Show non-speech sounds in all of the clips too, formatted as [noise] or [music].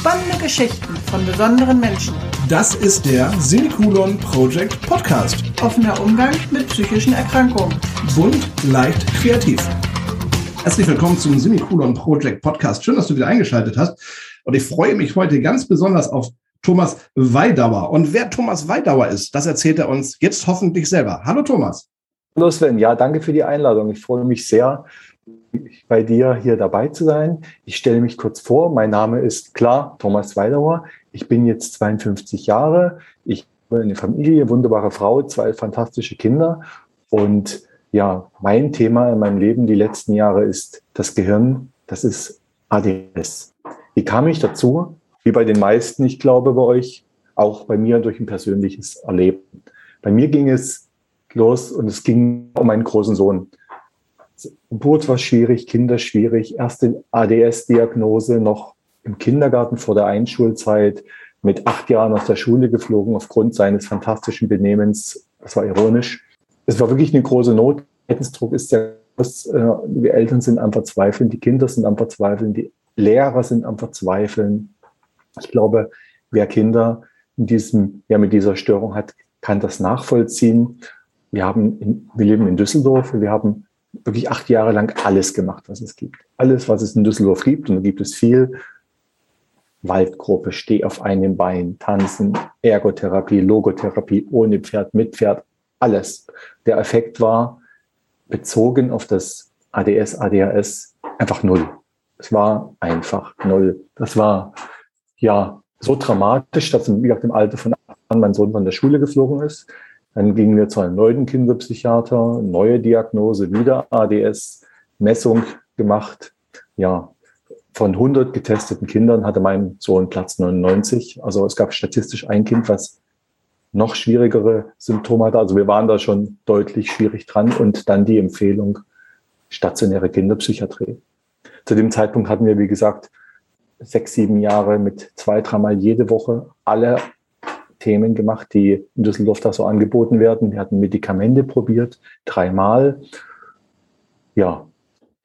Spannende Geschichten von besonderen Menschen. Das ist der Semikolon Project Podcast. Offener Umgang mit psychischen Erkrankungen. Bunt, leicht, kreativ. Herzlich willkommen zum Semikolon Project Podcast. Schön, dass du wieder eingeschaltet hast. Und ich freue mich heute ganz besonders auf Thomas Weidauer. Und wer Thomas Weidauer ist, das erzählt er uns jetzt hoffentlich selber. Hallo Thomas. Hallo Sven, ja, danke für die Einladung. Ich freue mich sehr, bei dir hier dabei zu sein. Ich stelle mich kurz vor. Mein Name ist klar Thomas Weidauer. Ich bin jetzt 52 Jahre. Ich habe eine Familie, wunderbare Frau, zwei fantastische Kinder. Und ja, mein Thema in meinem Leben die letzten Jahre ist das Gehirn. Das ist ADS. Wie kam ich dazu? Wie bei den meisten, ich glaube, bei euch, auch bei mir durch ein persönliches Erleben. Bei mir ging es los und es ging um meinen großen Sohn. Geburt war schwierig, Kinder schwierig, erste ADS-Diagnose noch im Kindergarten vor der Einschulzeit, mit acht Jahren aus der Schule geflogen aufgrund seines fantastischen Benehmens. Das war ironisch. Es war wirklich eine große Not. Leidensdruck ist ja groß. Äh, die Eltern sind am Verzweifeln, die Kinder sind am Verzweifeln, die Lehrer sind am Verzweifeln. Ich glaube, wer Kinder in diesem, ja, mit dieser Störung hat, kann das nachvollziehen. Wir haben, in, wir leben in Düsseldorf, wir haben wirklich acht Jahre lang alles gemacht, was es gibt. Alles, was es in Düsseldorf gibt, und da gibt es viel. Waldgruppe, Steh auf einem Bein, Tanzen, Ergotherapie, Logotherapie, ohne Pferd, mit Pferd, alles. Der Effekt war bezogen auf das ADS, ADHS einfach null. Es war einfach null. Das war ja so dramatisch, dass wie gesagt im Alter von acht Jahren mein Sohn von der Schule geflogen ist dann gingen wir zu einem neuen Kinderpsychiater, neue Diagnose, wieder ADS, Messung gemacht. Ja, von 100 getesteten Kindern hatte mein Sohn Platz 99. Also es gab statistisch ein Kind, was noch schwierigere Symptome hatte. Also wir waren da schon deutlich schwierig dran und dann die Empfehlung stationäre Kinderpsychiatrie. Zu dem Zeitpunkt hatten wir, wie gesagt, sechs, sieben Jahre mit zwei, dreimal jede Woche alle Themen gemacht, die in Düsseldorf da so angeboten werden. Wir hatten Medikamente probiert, dreimal. Ja,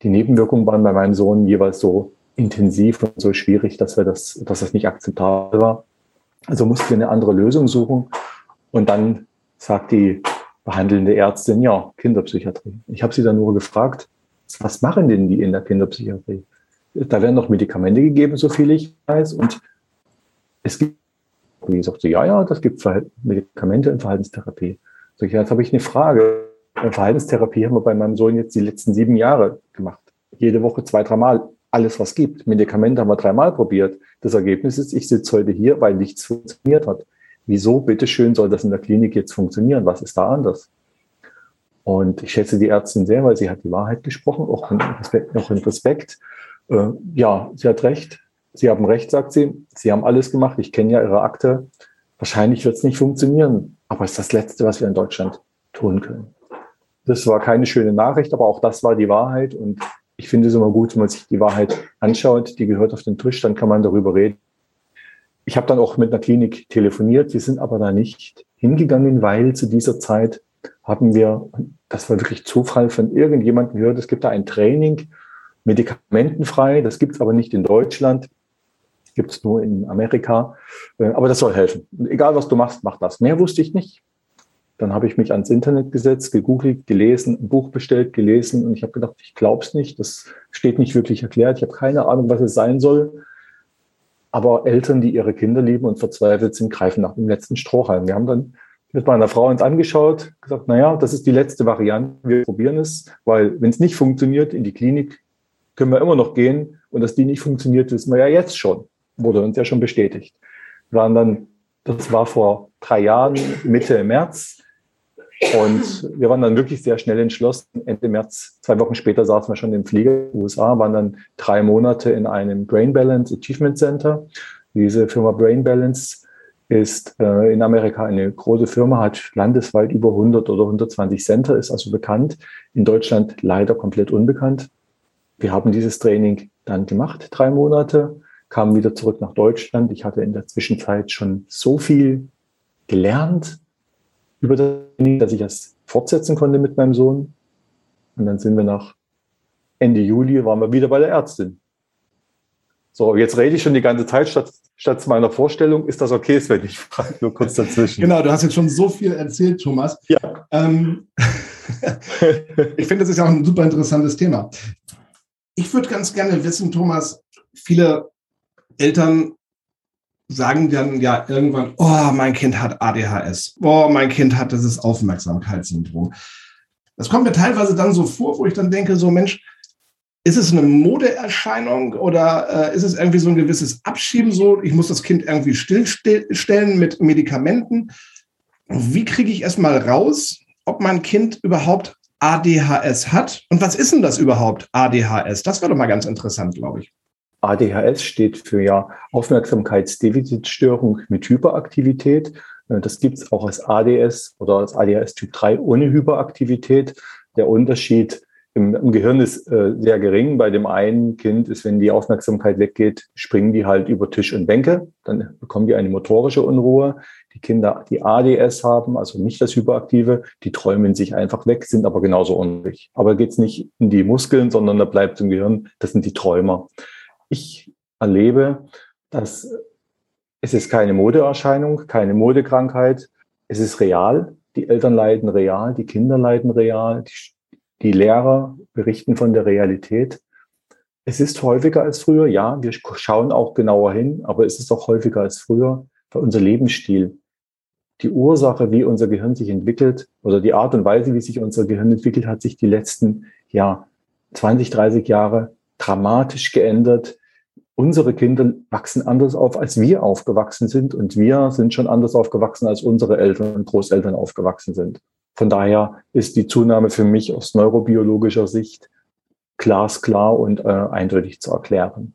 die Nebenwirkungen waren bei meinem Sohn jeweils so intensiv und so schwierig, dass wir das, dass das nicht akzeptabel war. Also mussten wir eine andere Lösung suchen. Und dann sagt die behandelnde Ärztin, ja, Kinderpsychiatrie. Ich habe sie dann nur gefragt, was machen denn die in der Kinderpsychiatrie? Da werden noch Medikamente gegeben, so viel ich weiß. Und es gibt und die sagte, ja, ja, das gibt Medikamente in Verhaltenstherapie. Ich, ja, jetzt habe ich eine Frage. Verhaltenstherapie haben wir bei meinem Sohn jetzt die letzten sieben Jahre gemacht. Jede Woche zwei, dreimal. Alles, was gibt. Medikamente haben wir dreimal probiert. Das Ergebnis ist, ich sitze heute hier, weil nichts funktioniert hat. Wieso, bitteschön, soll das in der Klinik jetzt funktionieren? Was ist da anders? Und ich schätze die Ärztin sehr, weil sie hat die Wahrheit gesprochen, auch in Respekt. Auch in Respekt. Äh, ja, sie hat recht. Sie haben recht, sagt sie. Sie haben alles gemacht. Ich kenne ja Ihre Akte. Wahrscheinlich wird es nicht funktionieren. Aber es ist das Letzte, was wir in Deutschland tun können. Das war keine schöne Nachricht, aber auch das war die Wahrheit. Und ich finde es immer gut, wenn man sich die Wahrheit anschaut. Die gehört auf den Tisch, dann kann man darüber reden. Ich habe dann auch mit einer Klinik telefoniert. Wir sind aber da nicht hingegangen, weil zu dieser Zeit haben wir, das war wirklich Zufall, von irgendjemandem gehört, es gibt da ein Training, medikamentenfrei. Das gibt es aber nicht in Deutschland gibt es nur in Amerika. Äh, aber das soll helfen. Egal, was du machst, mach das. Mehr wusste ich nicht. Dann habe ich mich ans Internet gesetzt, gegoogelt, gelesen, ein Buch bestellt, gelesen und ich habe gedacht, ich glaube es nicht. Das steht nicht wirklich erklärt. Ich habe keine Ahnung, was es sein soll. Aber Eltern, die ihre Kinder lieben und verzweifelt sind, greifen nach dem letzten Strohhalm. Wir haben dann mit meiner Frau uns angeschaut, gesagt, naja, das ist die letzte Variante. Wir probieren es, weil wenn es nicht funktioniert, in die Klinik können wir immer noch gehen. Und dass die nicht funktioniert, wissen wir ja jetzt schon wurde uns ja schon bestätigt. Wir waren dann, das war vor drei Jahren, Mitte März. Und wir waren dann wirklich sehr schnell entschlossen. Ende März, zwei Wochen später saßen wir schon im Flieger in den USA, waren dann drei Monate in einem Brain Balance Achievement Center. Diese Firma Brain Balance ist äh, in Amerika eine große Firma, hat landesweit über 100 oder 120 Center, ist also bekannt. In Deutschland leider komplett unbekannt. Wir haben dieses Training dann gemacht, drei Monate kam wieder zurück nach Deutschland. Ich hatte in der Zwischenzeit schon so viel gelernt über das, dass ich das fortsetzen konnte mit meinem Sohn. Und dann sind wir nach Ende Juli, waren wir wieder bei der Ärztin. So, jetzt rede ich schon die ganze Zeit statt, statt meiner Vorstellung. Ist das okay, Sven? Ich frage nur kurz dazwischen. Genau, du hast jetzt schon so viel erzählt, Thomas. Ja. Ähm, [laughs] ich finde, das ist ja auch ein super interessantes Thema. Ich würde ganz gerne wissen, Thomas, viele Eltern sagen dann ja irgendwann, oh, mein Kind hat ADHS, oh, mein Kind hat dieses Aufmerksamkeitssyndrom. Das kommt mir teilweise dann so vor, wo ich dann denke, so Mensch, ist es eine Modeerscheinung oder äh, ist es irgendwie so ein gewisses Abschieben so, ich muss das Kind irgendwie stillstellen mit Medikamenten? Wie kriege ich erstmal raus, ob mein Kind überhaupt ADHS hat? Und was ist denn das überhaupt, ADHS? Das wäre doch mal ganz interessant, glaube ich. ADHS steht für ja Aufmerksamkeitsdefizitstörung mit Hyperaktivität. Äh, das gibt es auch als ADS oder als ADHS Typ 3 ohne Hyperaktivität. Der Unterschied im, im Gehirn ist äh, sehr gering. Bei dem einen Kind ist, wenn die Aufmerksamkeit weggeht, springen die halt über Tisch und Bänke. Dann bekommen die eine motorische Unruhe. Die Kinder, die ADS haben, also nicht das Hyperaktive, die träumen sich einfach weg, sind aber genauso unruhig. Aber geht es nicht in die Muskeln, sondern da bleibt im Gehirn, das sind die Träumer. Ich erlebe, dass es ist keine Modeerscheinung, keine Modekrankheit. Es ist real. Die Eltern leiden real, die Kinder leiden real, die, die Lehrer berichten von der Realität. Es ist häufiger als früher, ja, wir schauen auch genauer hin, aber es ist auch häufiger als früher, weil unser Lebensstil, die Ursache, wie unser Gehirn sich entwickelt oder die Art und Weise, wie sich unser Gehirn entwickelt, hat sich die letzten ja, 20, 30 Jahre dramatisch geändert unsere Kinder wachsen anders auf, als wir aufgewachsen sind. Und wir sind schon anders aufgewachsen, als unsere Eltern und Großeltern aufgewachsen sind. Von daher ist die Zunahme für mich aus neurobiologischer Sicht glasklar und äh, eindeutig zu erklären.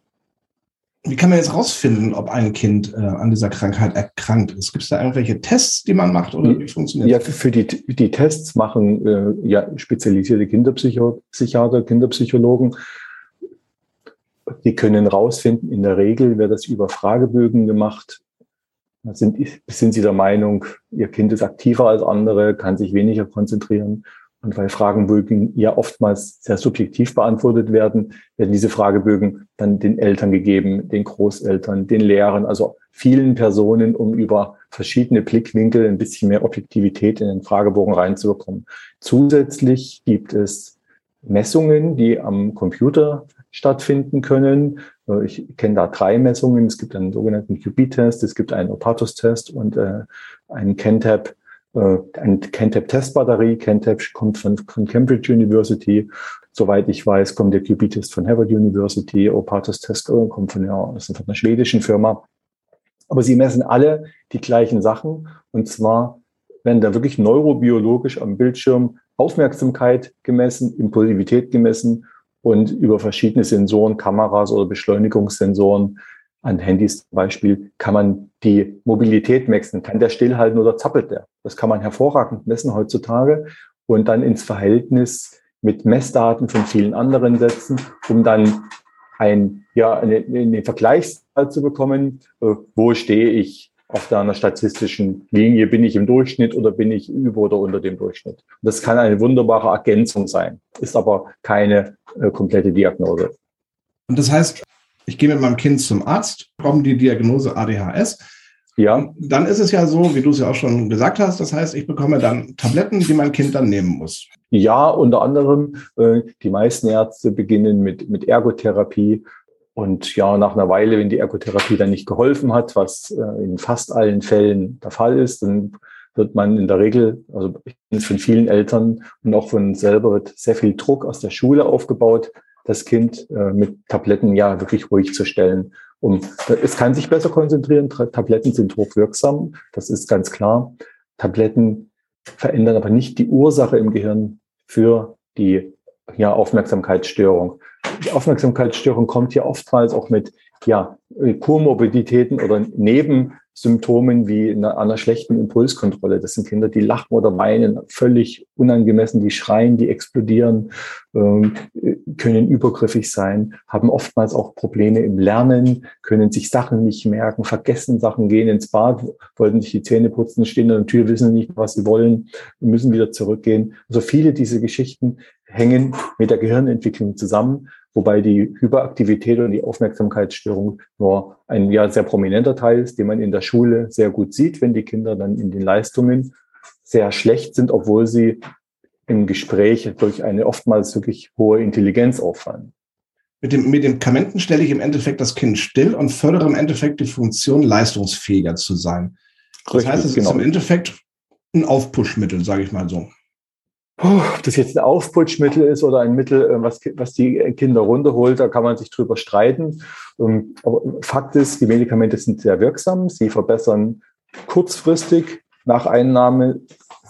Wie kann man jetzt rausfinden, ob ein Kind äh, an dieser Krankheit erkrankt ist? Gibt es da irgendwelche Tests, die man macht oder wie funktioniert das? Ja, für die, die Tests machen äh, ja, spezialisierte Kinderpsychiater, Kinderpsychologen die können rausfinden, in der Regel wird das über Fragebögen gemacht. Sind, sind Sie der Meinung, Ihr Kind ist aktiver als andere, kann sich weniger konzentrieren? Und weil Fragebögen ja oftmals sehr subjektiv beantwortet werden, werden diese Fragebögen dann den Eltern gegeben, den Großeltern, den Lehrern, also vielen Personen, um über verschiedene Blickwinkel ein bisschen mehr Objektivität in den Fragebogen reinzubekommen. Zusätzlich gibt es Messungen, die am Computer stattfinden können. Äh, ich kenne da drei Messungen. Es gibt einen sogenannten QB-Test, es gibt einen Opatus-Test und äh, einen Kentab, äh, eine Kentab-Testbatterie. Kentab kommt von, von Cambridge University. Soweit ich weiß, kommt der QB-Test von Harvard University. Opatus-Test kommt von, ja, von einer schwedischen Firma. Aber sie messen alle die gleichen Sachen. Und zwar werden da wirklich neurobiologisch am Bildschirm Aufmerksamkeit gemessen, Impulsivität gemessen und über verschiedene Sensoren, Kameras oder Beschleunigungssensoren an Handys zum Beispiel kann man die Mobilität messen. Kann der stillhalten oder zappelt der? Das kann man hervorragend messen heutzutage und dann ins Verhältnis mit Messdaten von vielen anderen setzen, um dann ein, ja, eine, eine Vergleichszahl zu bekommen, äh, wo stehe ich auf einer statistischen Linie, bin ich im Durchschnitt oder bin ich über oder unter dem Durchschnitt. Und das kann eine wunderbare Ergänzung sein, ist aber keine äh, komplette Diagnose. Und das heißt, ich gehe mit meinem Kind zum Arzt, bekomme die Diagnose ADHS. Ja. Dann ist es ja so, wie du es ja auch schon gesagt hast, das heißt, ich bekomme dann Tabletten, die mein Kind dann nehmen muss. Ja, unter anderem, äh, die meisten Ärzte beginnen mit, mit Ergotherapie und ja, nach einer Weile, wenn die Ergotherapie dann nicht geholfen hat, was äh, in fast allen Fällen der Fall ist, dann wird man in der Regel, also von vielen Eltern und auch von selber wird sehr viel Druck aus der Schule aufgebaut, das Kind äh, mit Tabletten ja wirklich ruhig zu stellen. Um, es kann sich besser konzentrieren. Tabletten sind hochwirksam, das ist ganz klar. Tabletten verändern aber nicht die Ursache im Gehirn für die ja, Aufmerksamkeitsstörung. Die Aufmerksamkeitsstörung kommt ja oftmals auch mit ja, Komorbiditäten oder Nebensymptomen wie einer, einer schlechten Impulskontrolle. Das sind Kinder, die lachen oder weinen, völlig unangemessen, die schreien, die explodieren, ähm, können übergriffig sein, haben oftmals auch Probleme im Lernen, können sich Sachen nicht merken, vergessen Sachen, gehen ins Bad, wollten sich die Zähne putzen, stehen an der Tür, wissen nicht, was sie wollen, müssen wieder zurückgehen. Also viele dieser Geschichten hängen mit der Gehirnentwicklung zusammen. Wobei die Hyperaktivität und die Aufmerksamkeitsstörung nur ein ja sehr prominenter Teil ist, den man in der Schule sehr gut sieht, wenn die Kinder dann in den Leistungen sehr schlecht sind, obwohl sie im Gespräch durch eine oftmals wirklich hohe Intelligenz auffallen. Mit dem Medikamenten stelle ich im Endeffekt das Kind still und fördere im Endeffekt die Funktion, leistungsfähiger zu sein. Das Richtig, heißt, es genau. ist im Endeffekt ein Aufpushmittel, sage ich mal so. Ob das jetzt ein Aufputschmittel ist oder ein Mittel, äh, was, was die Kinder runterholt, da kann man sich drüber streiten. Ähm, aber Fakt ist, die Medikamente sind sehr wirksam. Sie verbessern kurzfristig nach Einnahme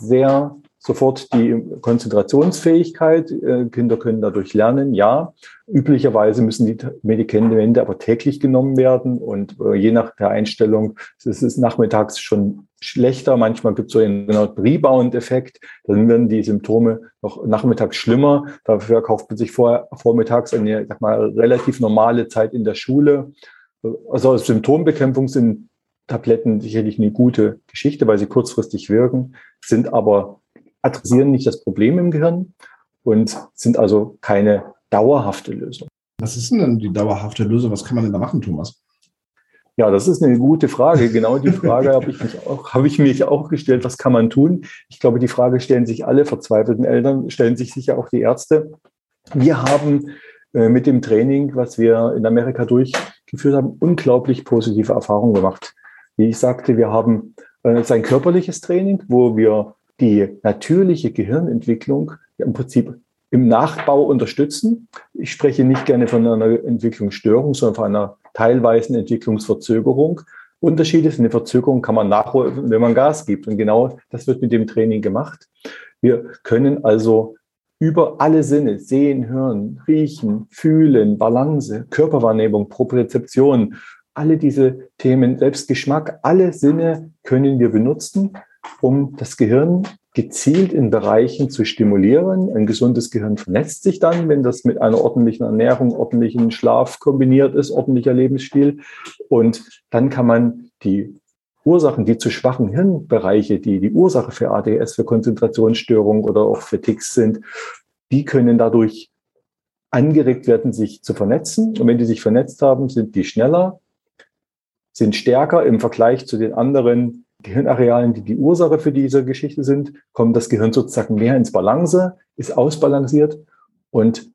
sehr sofort die Konzentrationsfähigkeit. Äh, Kinder können dadurch lernen, ja. Üblicherweise müssen die Medikamente aber täglich genommen werden und äh, je nach der Einstellung ist es nachmittags schon schlechter. Manchmal gibt es so einen Rebound-Effekt. Dann werden die Symptome noch nachmittags schlimmer. Dafür kauft man sich vor, vormittags eine sag mal, relativ normale Zeit in der Schule. Also Symptombekämpfung sind Tabletten sicherlich eine gute Geschichte, weil sie kurzfristig wirken, sind aber adressieren nicht das Problem im Gehirn und sind also keine dauerhafte Lösung. Was ist denn die dauerhafte Lösung? Was kann man denn da machen, Thomas? Ja, das ist eine gute Frage. Genau die Frage habe ich, mich auch, habe ich mich auch gestellt. Was kann man tun? Ich glaube, die Frage stellen sich alle verzweifelten Eltern, stellen sich sicher auch die Ärzte. Wir haben äh, mit dem Training, was wir in Amerika durchgeführt haben, unglaublich positive Erfahrungen gemacht. Wie ich sagte, wir haben äh, sein körperliches Training, wo wir die natürliche Gehirnentwicklung im Prinzip im Nachbau unterstützen. Ich spreche nicht gerne von einer Entwicklungsstörung, sondern von einer teilweisen Entwicklungsverzögerung. Unterschiede sind, eine Verzögerung kann man nachholen, wenn man Gas gibt. Und genau das wird mit dem Training gemacht. Wir können also über alle Sinne, sehen, hören, riechen, fühlen, Balance, Körperwahrnehmung, Propriozeption, alle diese Themen, Selbstgeschmack, alle Sinne können wir benutzen, um das Gehirn gezielt in Bereichen zu stimulieren. Ein gesundes Gehirn vernetzt sich dann, wenn das mit einer ordentlichen Ernährung, ordentlichen Schlaf kombiniert ist, ordentlicher Lebensstil. Und dann kann man die Ursachen, die zu schwachen Hirnbereiche, die die Ursache für ADS, für Konzentrationsstörungen oder auch für Ticks sind, die können dadurch angeregt werden, sich zu vernetzen. Und wenn die sich vernetzt haben, sind die schneller, sind stärker im Vergleich zu den anderen Gehirnarealen, die die Ursache für diese Geschichte sind, kommt das Gehirn sozusagen mehr ins Balance, ist ausbalanciert und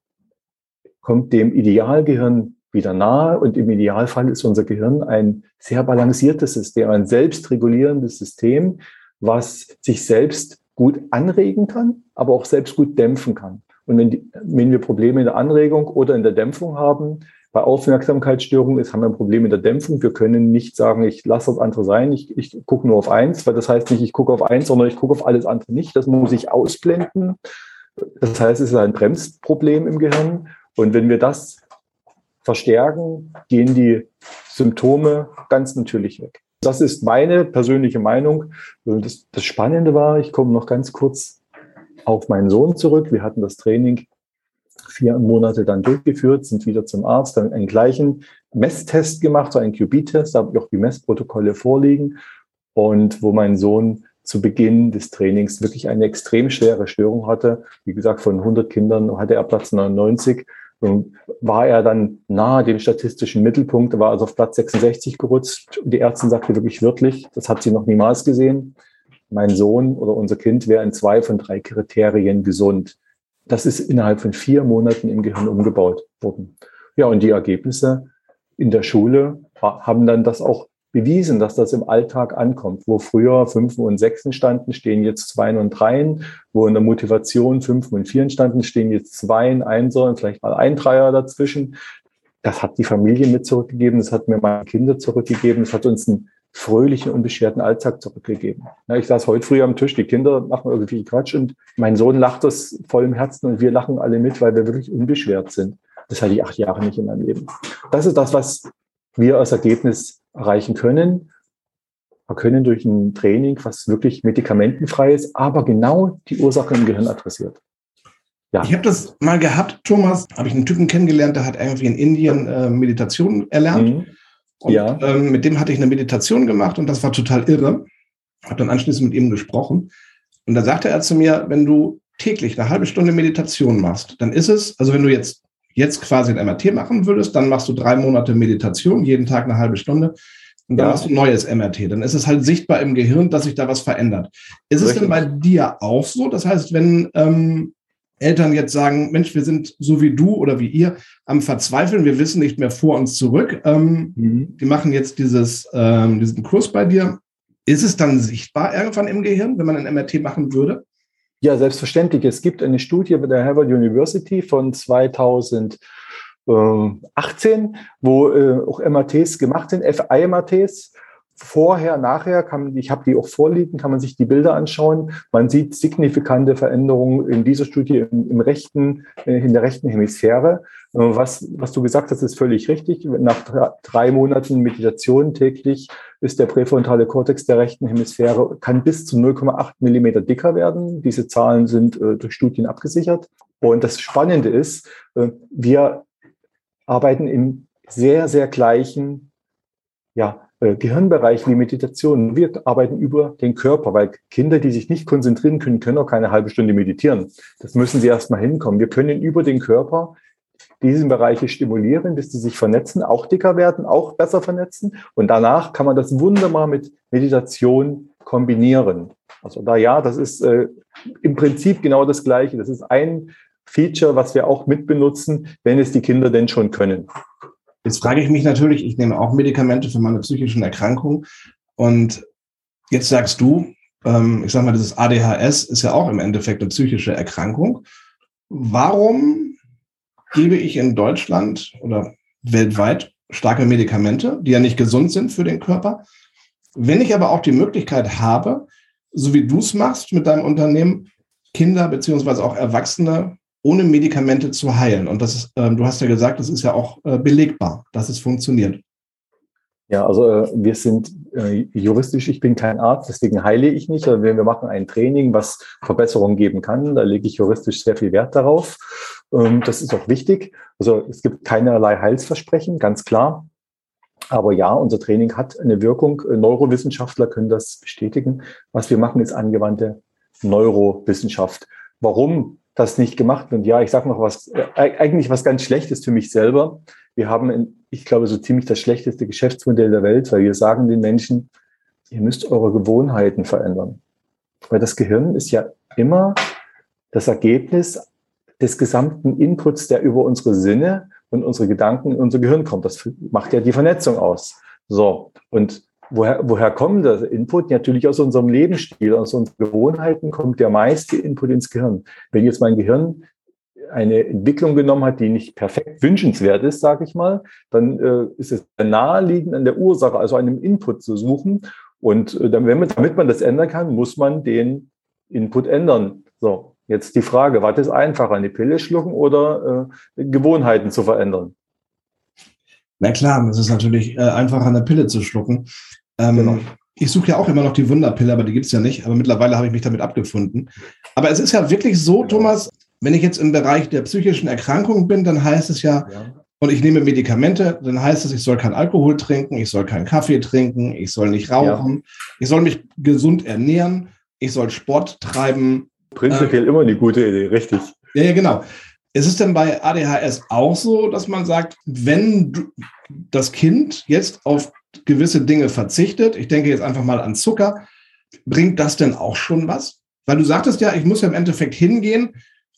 kommt dem Idealgehirn wieder nahe. Und im Idealfall ist unser Gehirn ein sehr balanciertes System, ein selbstregulierendes System, was sich selbst gut anregen kann, aber auch selbst gut dämpfen kann. Und wenn, die, wenn wir Probleme in der Anregung oder in der Dämpfung haben, bei Aufmerksamkeitsstörungen ist, haben wir ein Problem mit der Dämpfung. Wir können nicht sagen, ich lasse das andere sein, ich, ich gucke nur auf eins, weil das heißt nicht, ich gucke auf eins, sondern ich gucke auf alles andere nicht. Das muss ich ausblenden. Das heißt, es ist ein Bremsproblem im Gehirn. Und wenn wir das verstärken, gehen die Symptome ganz natürlich weg. Das ist meine persönliche Meinung. Das, das Spannende war, ich komme noch ganz kurz auf meinen Sohn zurück. Wir hatten das Training vier Monate dann durchgeführt, sind wieder zum Arzt, dann einen gleichen Messtest gemacht, so einen QB-Test, da habe ich auch die Messprotokolle vorliegen und wo mein Sohn zu Beginn des Trainings wirklich eine extrem schwere Störung hatte. Wie gesagt, von 100 Kindern hatte er Platz 99 und war er dann nahe dem statistischen Mittelpunkt, war also auf Platz 66 gerutscht. Die Ärztin sagte wirklich wörtlich, das hat sie noch niemals gesehen. Mein Sohn oder unser Kind wäre in zwei von drei Kriterien gesund. Das ist innerhalb von vier Monaten im Gehirn umgebaut worden. Ja, und die Ergebnisse in der Schule haben dann das auch bewiesen, dass das im Alltag ankommt. Wo früher Fünfen und Sechsen standen, stehen jetzt Zweien und Dreien. Wo in der Motivation Fünfen und Vieren standen, stehen jetzt Zweien, Einser und vielleicht mal ein Dreier dazwischen. Das hat die Familie mit zurückgegeben, das hat mir meine Kinder zurückgegeben, das hat uns einen fröhlichen, unbeschwerten Alltag zurückgegeben. Ja, ich saß heute früh am Tisch, die Kinder machen irgendwie Quatsch und mein Sohn lacht das voll im Herzen und wir lachen alle mit, weil wir wirklich unbeschwert sind. Das hatte ich acht Jahre nicht in meinem Leben. Das ist das, was wir als Ergebnis erreichen können. Wir können durch ein Training, was wirklich medikamentenfrei ist, aber genau die Ursache im Gehirn adressiert. Ja. Ich habe das mal gehabt, Thomas, habe ich einen Typen kennengelernt, der hat irgendwie in Indien äh, Meditation erlernt. Mhm. Und ja. ähm, mit dem hatte ich eine Meditation gemacht und das war total irre. Habe dann anschließend mit ihm gesprochen. Und da sagte er zu mir, wenn du täglich eine halbe Stunde Meditation machst, dann ist es, also wenn du jetzt jetzt quasi ein MRT machen würdest, dann machst du drei Monate Meditation, jeden Tag eine halbe Stunde. Und dann ja. hast du ein neues MRT. Dann ist es halt sichtbar im Gehirn, dass sich da was verändert. Ist Richtig. es denn bei dir auch so? Das heißt, wenn ähm, Eltern jetzt sagen, Mensch, wir sind so wie du oder wie ihr am Verzweifeln, wir wissen nicht mehr vor uns zurück, ähm, mhm. die machen jetzt dieses, ähm, diesen Kurs bei dir. Ist es dann sichtbar irgendwann im Gehirn, wenn man ein MRT machen würde? Ja, selbstverständlich. Es gibt eine Studie bei der Harvard University von 2018, wo äh, auch MRTs gemacht sind, FI-MRTs. Vorher, nachher, kann, ich habe die auch vorliegen, kann man sich die Bilder anschauen. Man sieht signifikante Veränderungen in dieser Studie im, im rechten, äh, in der rechten Hemisphäre. Äh, was, was du gesagt hast, ist völlig richtig. Nach drei Monaten Meditation täglich ist der präfrontale Kortex der rechten Hemisphäre, kann bis zu 0,8 Millimeter dicker werden. Diese Zahlen sind äh, durch Studien abgesichert. Und das Spannende ist, äh, wir arbeiten im sehr, sehr gleichen ja, äh, Gehirnbereich wie Meditation. Wir arbeiten über den Körper, weil Kinder, die sich nicht konzentrieren können, können auch keine halbe Stunde meditieren. Das müssen sie erstmal hinkommen. Wir können über den Körper diesen Bereiche stimulieren, bis die sich vernetzen, auch dicker werden, auch besser vernetzen. Und danach kann man das wunderbar mit Meditation kombinieren. Also da ja, das ist äh, im Prinzip genau das Gleiche. Das ist ein Feature, was wir auch mitbenutzen, wenn es die Kinder denn schon können. Jetzt frage ich mich natürlich, ich nehme auch Medikamente für meine psychischen Erkrankungen. Und jetzt sagst du, ähm, ich sage mal, dieses ADHS ist ja auch im Endeffekt eine psychische Erkrankung. Warum gebe ich in Deutschland oder weltweit starke Medikamente, die ja nicht gesund sind für den Körper? Wenn ich aber auch die Möglichkeit habe, so wie du es machst mit deinem Unternehmen, Kinder beziehungsweise auch Erwachsene ohne Medikamente zu heilen. Und das ähm, du hast ja gesagt, das ist ja auch äh, belegbar, dass es funktioniert. Ja, also äh, wir sind äh, juristisch, ich bin kein Arzt, deswegen heile ich nicht. Also wir, wir machen ein Training, was Verbesserungen geben kann. Da lege ich juristisch sehr viel Wert darauf. Ähm, das ist auch wichtig. Also es gibt keinerlei Heilsversprechen, ganz klar. Aber ja, unser Training hat eine Wirkung. Neurowissenschaftler können das bestätigen. Was wir machen, ist angewandte Neurowissenschaft. Warum das nicht gemacht wird. Ja, ich sage noch was, äh, eigentlich was ganz Schlechtes für mich selber. Wir haben, in, ich glaube, so ziemlich das schlechteste Geschäftsmodell der Welt, weil wir sagen den Menschen, ihr müsst eure Gewohnheiten verändern. Weil das Gehirn ist ja immer das Ergebnis des gesamten Inputs, der über unsere Sinne und unsere Gedanken in unser Gehirn kommt. Das macht ja die Vernetzung aus. So. Und woher, woher kommt der Input? Natürlich aus unserem Lebensstil, aus unseren Gewohnheiten kommt der meiste Input ins Gehirn. Wenn jetzt mein Gehirn eine Entwicklung genommen hat, die nicht perfekt wünschenswert ist, sage ich mal, dann äh, ist es naheliegend an der Ursache, also einem Input zu suchen. Und äh, man, damit man das ändern kann, muss man den Input ändern. So, jetzt die Frage, was ist einfacher, eine Pille schlucken oder äh, Gewohnheiten zu verändern? Na klar, es ist natürlich äh, einfacher, eine Pille zu schlucken. Ähm, genau. Ich suche ja auch immer noch die Wunderpille, aber die gibt es ja nicht. Aber mittlerweile habe ich mich damit abgefunden. Aber es ist ja wirklich so, genau. Thomas, wenn ich jetzt im Bereich der psychischen Erkrankung bin, dann heißt es ja, ja, und ich nehme Medikamente, dann heißt es, ich soll kein Alkohol trinken, ich soll keinen Kaffee trinken, ich soll nicht rauchen, ja. ich soll mich gesund ernähren, ich soll Sport treiben. Prinzipiell ähm, immer eine gute Idee, richtig. Ja, ja, genau. Ist es denn bei ADHS auch so, dass man sagt, wenn das Kind jetzt auf gewisse Dinge verzichtet, ich denke jetzt einfach mal an Zucker, bringt das denn auch schon was? Weil du sagtest ja, ich muss ja im Endeffekt hingehen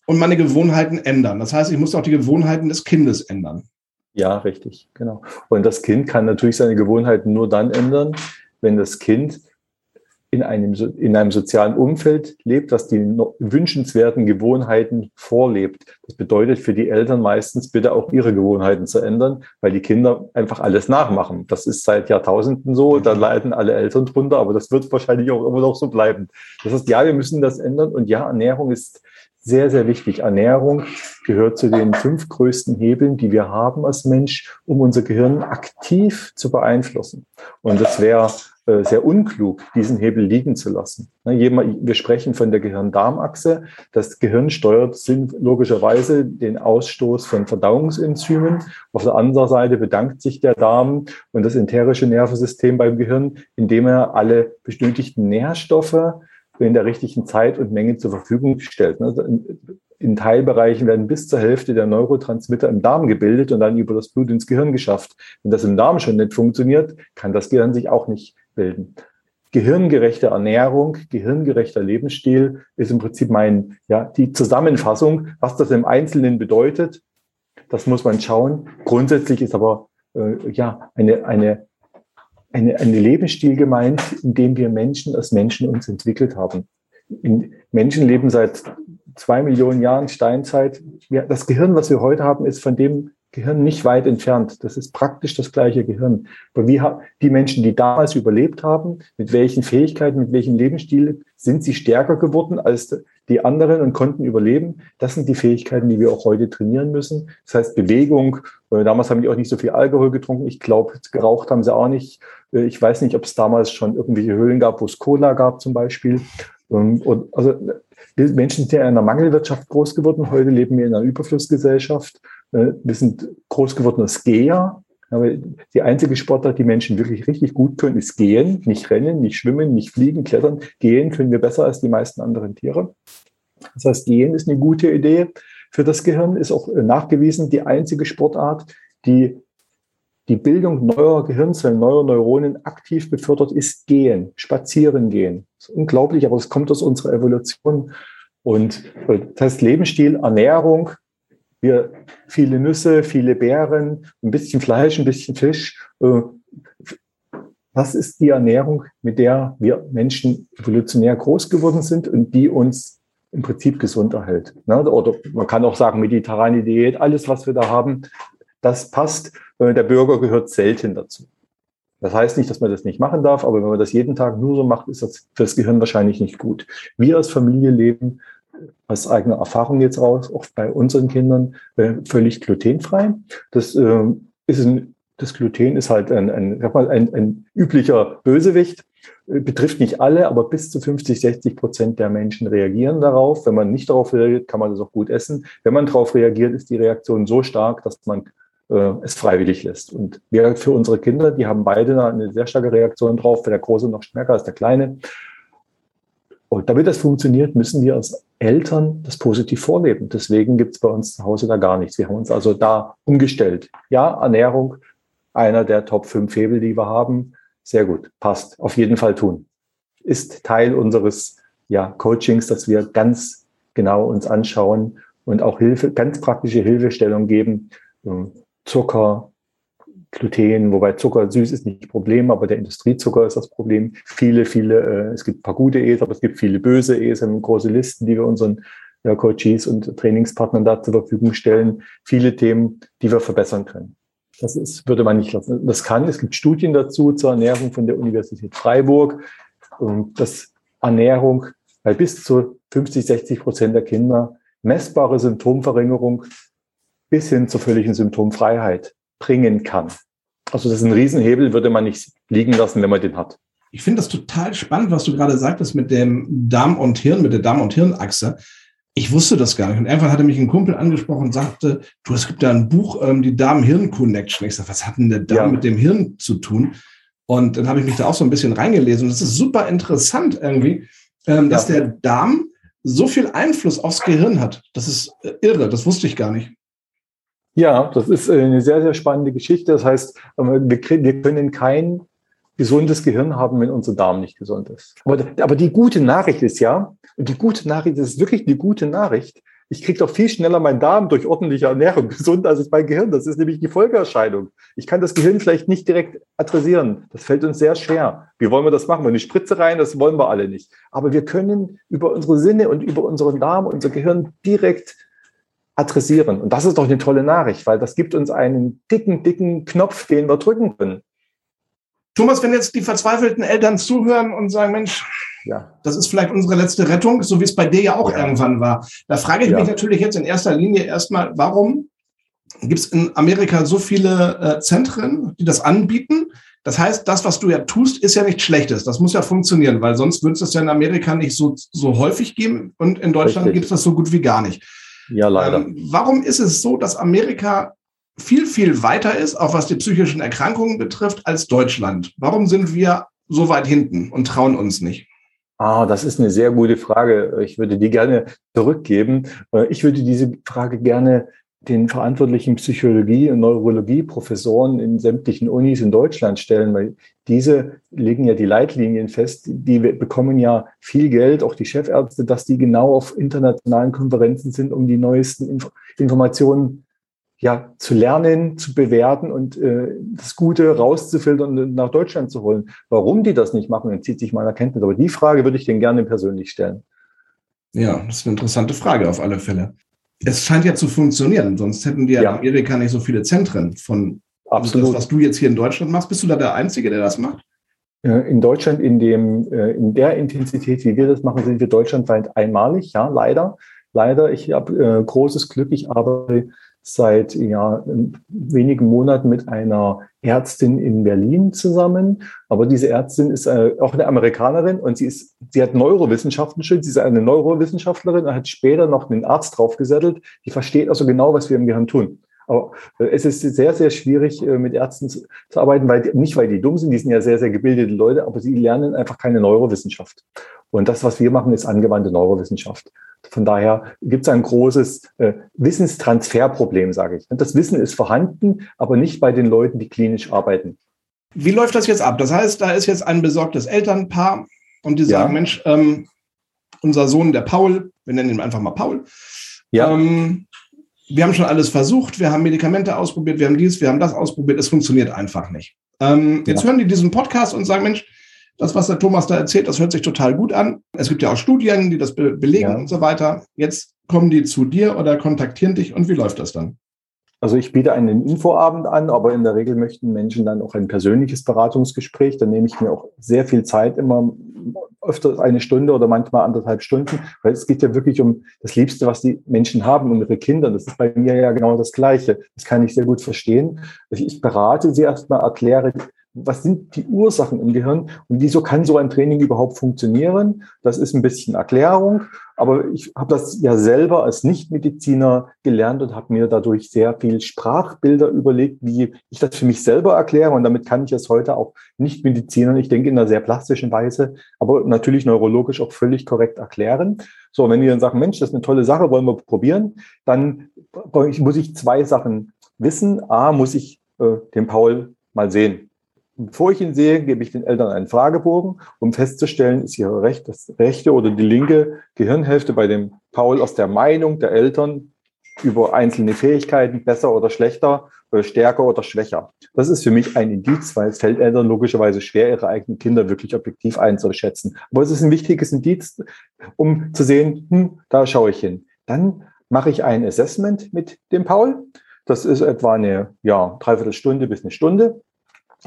und meine Gewohnheiten ändern. Das heißt, ich muss auch die Gewohnheiten des Kindes ändern. Ja, richtig, genau. Und das Kind kann natürlich seine Gewohnheiten nur dann ändern, wenn das Kind in einem, in einem sozialen Umfeld lebt, das die wünschenswerten Gewohnheiten vorlebt. Das bedeutet für die Eltern meistens bitte auch ihre Gewohnheiten zu ändern, weil die Kinder einfach alles nachmachen. Das ist seit Jahrtausenden so, da leiden alle Eltern drunter, aber das wird wahrscheinlich auch immer noch so bleiben. Das heißt, ja, wir müssen das ändern und ja, Ernährung ist sehr, sehr wichtig. Ernährung gehört zu den fünf größten Hebeln, die wir haben als Mensch, um unser Gehirn aktiv zu beeinflussen. Und das wäre äh, sehr unklug, diesen Hebel liegen zu lassen. Ne, wir sprechen von der Gehirn-Darm-Achse. Das Gehirn steuert logischerweise den Ausstoß von Verdauungsenzymen. Auf der anderen Seite bedankt sich der Darm und das enterische Nervensystem beim Gehirn, indem er alle benötigten Nährstoffe in der richtigen Zeit und Menge zur Verfügung stellt. Ne, in Teilbereichen werden bis zur Hälfte der Neurotransmitter im Darm gebildet und dann über das Blut ins Gehirn geschafft. Wenn das im Darm schon nicht funktioniert, kann das Gehirn sich auch nicht bilden. Gehirngerechte Ernährung, gehirngerechter Lebensstil ist im Prinzip mein, ja, die Zusammenfassung, was das im Einzelnen bedeutet. Das muss man schauen. Grundsätzlich ist aber, äh, ja, eine, eine, eine, eine Lebensstil gemeint, in dem wir Menschen als Menschen uns entwickelt haben. In, Menschen leben seit zwei Millionen Jahren Steinzeit. Das Gehirn, was wir heute haben, ist von dem Gehirn nicht weit entfernt. Das ist praktisch das gleiche Gehirn. Aber wie die Menschen, die damals überlebt haben, mit welchen Fähigkeiten, mit welchem Lebensstil sind sie stärker geworden als die anderen und konnten überleben? Das sind die Fähigkeiten, die wir auch heute trainieren müssen. Das heißt Bewegung. Äh, damals haben die auch nicht so viel Alkohol getrunken. Ich glaube, geraucht haben sie auch nicht. Äh, ich weiß nicht, ob es damals schon irgendwelche Höhlen gab, wo es Cola gab zum Beispiel. Ähm, und also Menschen sind ja in einer Mangelwirtschaft groß geworden. Heute leben wir in einer Überflussgesellschaft. Äh, wir sind groß geworden als Geher. Aber die einzige Sportart, die Menschen wirklich richtig gut können, ist gehen, nicht rennen, nicht schwimmen, nicht fliegen, klettern. Gehen können wir besser als die meisten anderen Tiere. Das heißt, gehen ist eine gute Idee für das Gehirn, ist auch nachgewiesen die einzige Sportart, die die Bildung neuer Gehirnzellen, neuer Neuronen aktiv befördert, ist Gehen, Spazieren gehen. Das ist unglaublich, aber es kommt aus unserer Evolution. Und äh, das heißt Lebensstil, Ernährung, wir viele Nüsse, viele Beeren, ein bisschen Fleisch, ein bisschen Fisch. Äh, das ist die Ernährung, mit der wir Menschen evolutionär groß geworden sind und die uns im Prinzip gesund erhält. Ne? Oder man kann auch sagen, mediterrane Diät, alles, was wir da haben, das passt. Äh, der Bürger gehört selten dazu. Das heißt nicht, dass man das nicht machen darf, aber wenn man das jeden Tag nur so macht, ist das für das Gehirn wahrscheinlich nicht gut. Wir als Familie leben aus eigener Erfahrung jetzt raus, auch bei unseren Kindern, äh, völlig glutenfrei. Das äh, ist ein, das Gluten ist halt ein, ein, sag mal, ein, ein üblicher Bösewicht, äh, betrifft nicht alle, aber bis zu 50, 60 Prozent der Menschen reagieren darauf. Wenn man nicht darauf reagiert, kann man das auch gut essen. Wenn man darauf reagiert, ist die Reaktion so stark, dass man äh, es freiwillig lässt. Und wir für unsere Kinder, die haben beide eine sehr starke Reaktion drauf, der Große noch stärker als der Kleine. Und damit das funktioniert, müssen wir als Eltern das positiv vorleben. Deswegen gibt es bei uns zu Hause da gar nichts. Wir haben uns also da umgestellt. Ja, Ernährung, einer der Top 5 Hebel, die wir haben. Sehr gut, passt. Auf jeden Fall tun. Ist Teil unseres ja, Coachings, dass wir ganz genau uns anschauen und auch Hilfe, ganz praktische Hilfestellung geben. Zucker, Gluten, wobei Zucker süß ist nicht Problem, aber der Industriezucker ist das Problem. Viele, viele, äh, es gibt ein paar gute E's, aber es gibt viele böse E's, haben große Listen, die wir unseren ja, Coaches und Trainingspartnern da zur Verfügung stellen. Viele Themen, die wir verbessern können. Das ist, würde man nicht lassen. Das kann, es gibt Studien dazu zur Ernährung von der Universität Freiburg, dass Ernährung bei bis zu 50, 60 Prozent der Kinder messbare Symptomverringerung bis hin zur völligen Symptomfreiheit bringen kann. Also das ist ein Riesenhebel, würde man nicht liegen lassen, wenn man den hat. Ich finde das total spannend, was du gerade sagtest mit dem Darm und Hirn, mit der Darm- und Hirnachse. Ich wusste das gar nicht. Und irgendwann hatte mich ein Kumpel angesprochen und sagte, du, es gibt da ein Buch, ähm, die Darm-Hirn-Connection. Ich sage, was hat denn der Darm ja. mit dem Hirn zu tun? Und dann habe ich mich da auch so ein bisschen reingelesen. Und es ist super interessant irgendwie, ähm, dass ja. der Darm so viel Einfluss aufs Gehirn hat. Das ist äh, irre, das wusste ich gar nicht. Ja, das ist äh, eine sehr, sehr spannende Geschichte. Das heißt, ähm, wir, können kein gesundes Gehirn haben, wenn unser Darm nicht gesund ist. Aber, aber die gute Nachricht ist ja, und die gute Nachricht ist wirklich die gute Nachricht, ich kriege doch viel schneller meinen Darm durch ordentliche Ernährung [laughs] gesund als mein Gehirn. Das ist nämlich die Folgeerscheinung. Ich kann das Gehirn vielleicht nicht direkt adressieren. Das fällt uns sehr schwer. Wie wollen wir das machen? Eine Spritze rein, das wollen wir alle nicht. Aber wir können über unsere Sinne und über unseren Darm, unser Gehirn direkt adressieren. Und das ist doch eine tolle Nachricht, weil das gibt uns einen dicken, dicken Knopf, den wir drücken können. Thomas, wenn jetzt die verzweifelten Eltern zuhören und sagen, Mensch, ja. das ist vielleicht unsere letzte Rettung, so wie es bei dir ja auch ja. irgendwann war. Da frage ich ja. mich natürlich jetzt in erster Linie erstmal, warum gibt es in Amerika so viele äh, Zentren, die das anbieten? Das heißt, das, was du ja tust, ist ja nichts Schlechtes. Das muss ja funktionieren, weil sonst würde es das ja in Amerika nicht so, so häufig geben und in Deutschland gibt es das so gut wie gar nicht. Ja, leider. Ähm, warum ist es so, dass Amerika viel, viel weiter ist, auch was die psychischen Erkrankungen betrifft, als Deutschland? Warum sind wir so weit hinten und trauen uns nicht? Ah, das ist eine sehr gute Frage. Ich würde die gerne zurückgeben. Äh, ich würde diese Frage gerne den verantwortlichen Psychologie- und Neurologie-Professoren in sämtlichen Unis in Deutschland stellen, weil diese legen ja die Leitlinien fest. Die bekommen ja viel Geld, auch die Chefärzte, dass die genau auf internationalen Konferenzen sind, um die neuesten Inf Informationen ja, zu lernen, zu bewerten und äh, das Gute rauszufiltern und nach Deutschland zu holen. Warum die das nicht machen, entzieht sich meiner Kenntnis. Aber die Frage würde ich denen gerne persönlich stellen. Ja, das ist eine interessante Frage auf alle Fälle es scheint ja zu funktionieren, sonst hätten die ja, in Amerika nicht so viele Zentren von Absolut. Das, was du jetzt hier in Deutschland machst. Bist du da der Einzige, der das macht? In Deutschland in dem, äh, in der Intensität, wie wir das machen, sind wir deutschlandweit einmalig, ja, leider. Leider, ich habe äh, großes Glück, ich arbeite seit ja, wenigen Monaten mit einer Ärztin in Berlin zusammen. Aber diese Ärztin ist äh, auch eine Amerikanerin und sie ist, sie hat Neurowissenschaften studiert. Sie ist eine Neurowissenschaftlerin und hat später noch einen Arzt draufgesettelt. Die versteht also genau, was wir im Gehirn tun. Aber äh, es ist sehr, sehr schwierig, äh, mit Ärzten zu, zu arbeiten, weil nicht, weil die dumm sind, die sind ja sehr, sehr gebildete Leute, aber sie lernen einfach keine Neurowissenschaft. Und das, was wir machen, ist angewandte Neurowissenschaft. Von daher gibt es ein großes äh, Wissenstransferproblem, sage ich. Das Wissen ist vorhanden, aber nicht bei den Leuten, die klinisch arbeiten. Wie läuft das jetzt ab? Das heißt, da ist jetzt ein besorgtes Elternpaar und die sagen, ja. Mensch, ähm, unser Sohn, der Paul, wir nennen ihn einfach mal Paul, ja. ähm, wir haben schon alles versucht, wir haben Medikamente ausprobiert, wir haben dies, wir haben das ausprobiert, es funktioniert einfach nicht. Ähm, jetzt ja. hören die diesen Podcast und sagen, Mensch, das, was der Thomas da erzählt, das hört sich total gut an. Es gibt ja auch Studien, die das be belegen ja. und so weiter. Jetzt kommen die zu dir oder kontaktieren dich und wie läuft das dann? Also ich biete einen Infoabend an, aber in der Regel möchten Menschen dann auch ein persönliches Beratungsgespräch. Da nehme ich mir auch sehr viel Zeit, immer öfter eine Stunde oder manchmal anderthalb Stunden, weil es geht ja wirklich um das Liebste, was die Menschen haben, um ihre Kinder. Das ist bei mir ja genau das Gleiche. Das kann ich sehr gut verstehen. Ich berate sie erstmal, erkläre was sind die Ursachen im Gehirn und wieso kann so ein Training überhaupt funktionieren? Das ist ein bisschen Erklärung, aber ich habe das ja selber als Nichtmediziner gelernt und habe mir dadurch sehr viel Sprachbilder überlegt, wie ich das für mich selber erkläre und damit kann ich es heute auch Nichtmedizinern, ich denke in einer sehr plastischen Weise, aber natürlich neurologisch auch völlig korrekt erklären. So, wenn die dann sagen, Mensch, das ist eine tolle Sache, wollen wir probieren, dann muss ich zwei Sachen wissen. A, muss ich äh, den Paul mal sehen Bevor ich ihn sehe, gebe ich den Eltern einen Fragebogen, um festzustellen, ist ihre rechte, rechte oder die linke Gehirnhälfte bei dem Paul aus der Meinung der Eltern über einzelne Fähigkeiten besser oder schlechter stärker oder schwächer. Das ist für mich ein Indiz, weil es fällt Eltern logischerweise schwer, ihre eigenen Kinder wirklich objektiv einzuschätzen. Aber es ist ein wichtiges Indiz, um zu sehen, hm, da schaue ich hin. Dann mache ich ein Assessment mit dem Paul. Das ist etwa eine ja, Dreiviertelstunde bis eine Stunde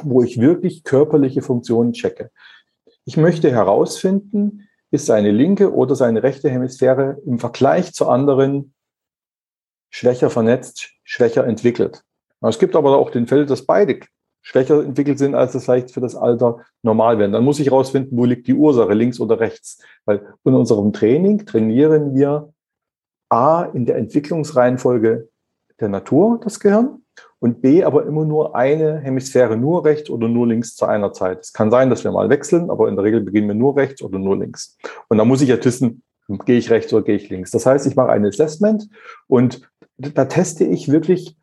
wo ich wirklich körperliche Funktionen checke. Ich möchte herausfinden, ist seine linke oder seine rechte Hemisphäre im Vergleich zu anderen schwächer vernetzt, schwächer entwickelt. Es gibt aber auch den Fall, dass beide schwächer entwickelt sind, als es vielleicht für das Alter normal wäre. Dann muss ich herausfinden, wo liegt die Ursache, links oder rechts. Weil in unserem Training trainieren wir A in der Entwicklungsreihenfolge der Natur das Gehirn und B aber immer nur eine Hemisphäre nur rechts oder nur links zu einer Zeit. Es kann sein, dass wir mal wechseln, aber in der Regel beginnen wir nur rechts oder nur links. Und da muss ich ja wissen, gehe ich rechts oder gehe ich links. Das heißt, ich mache ein Assessment und da teste ich wirklich,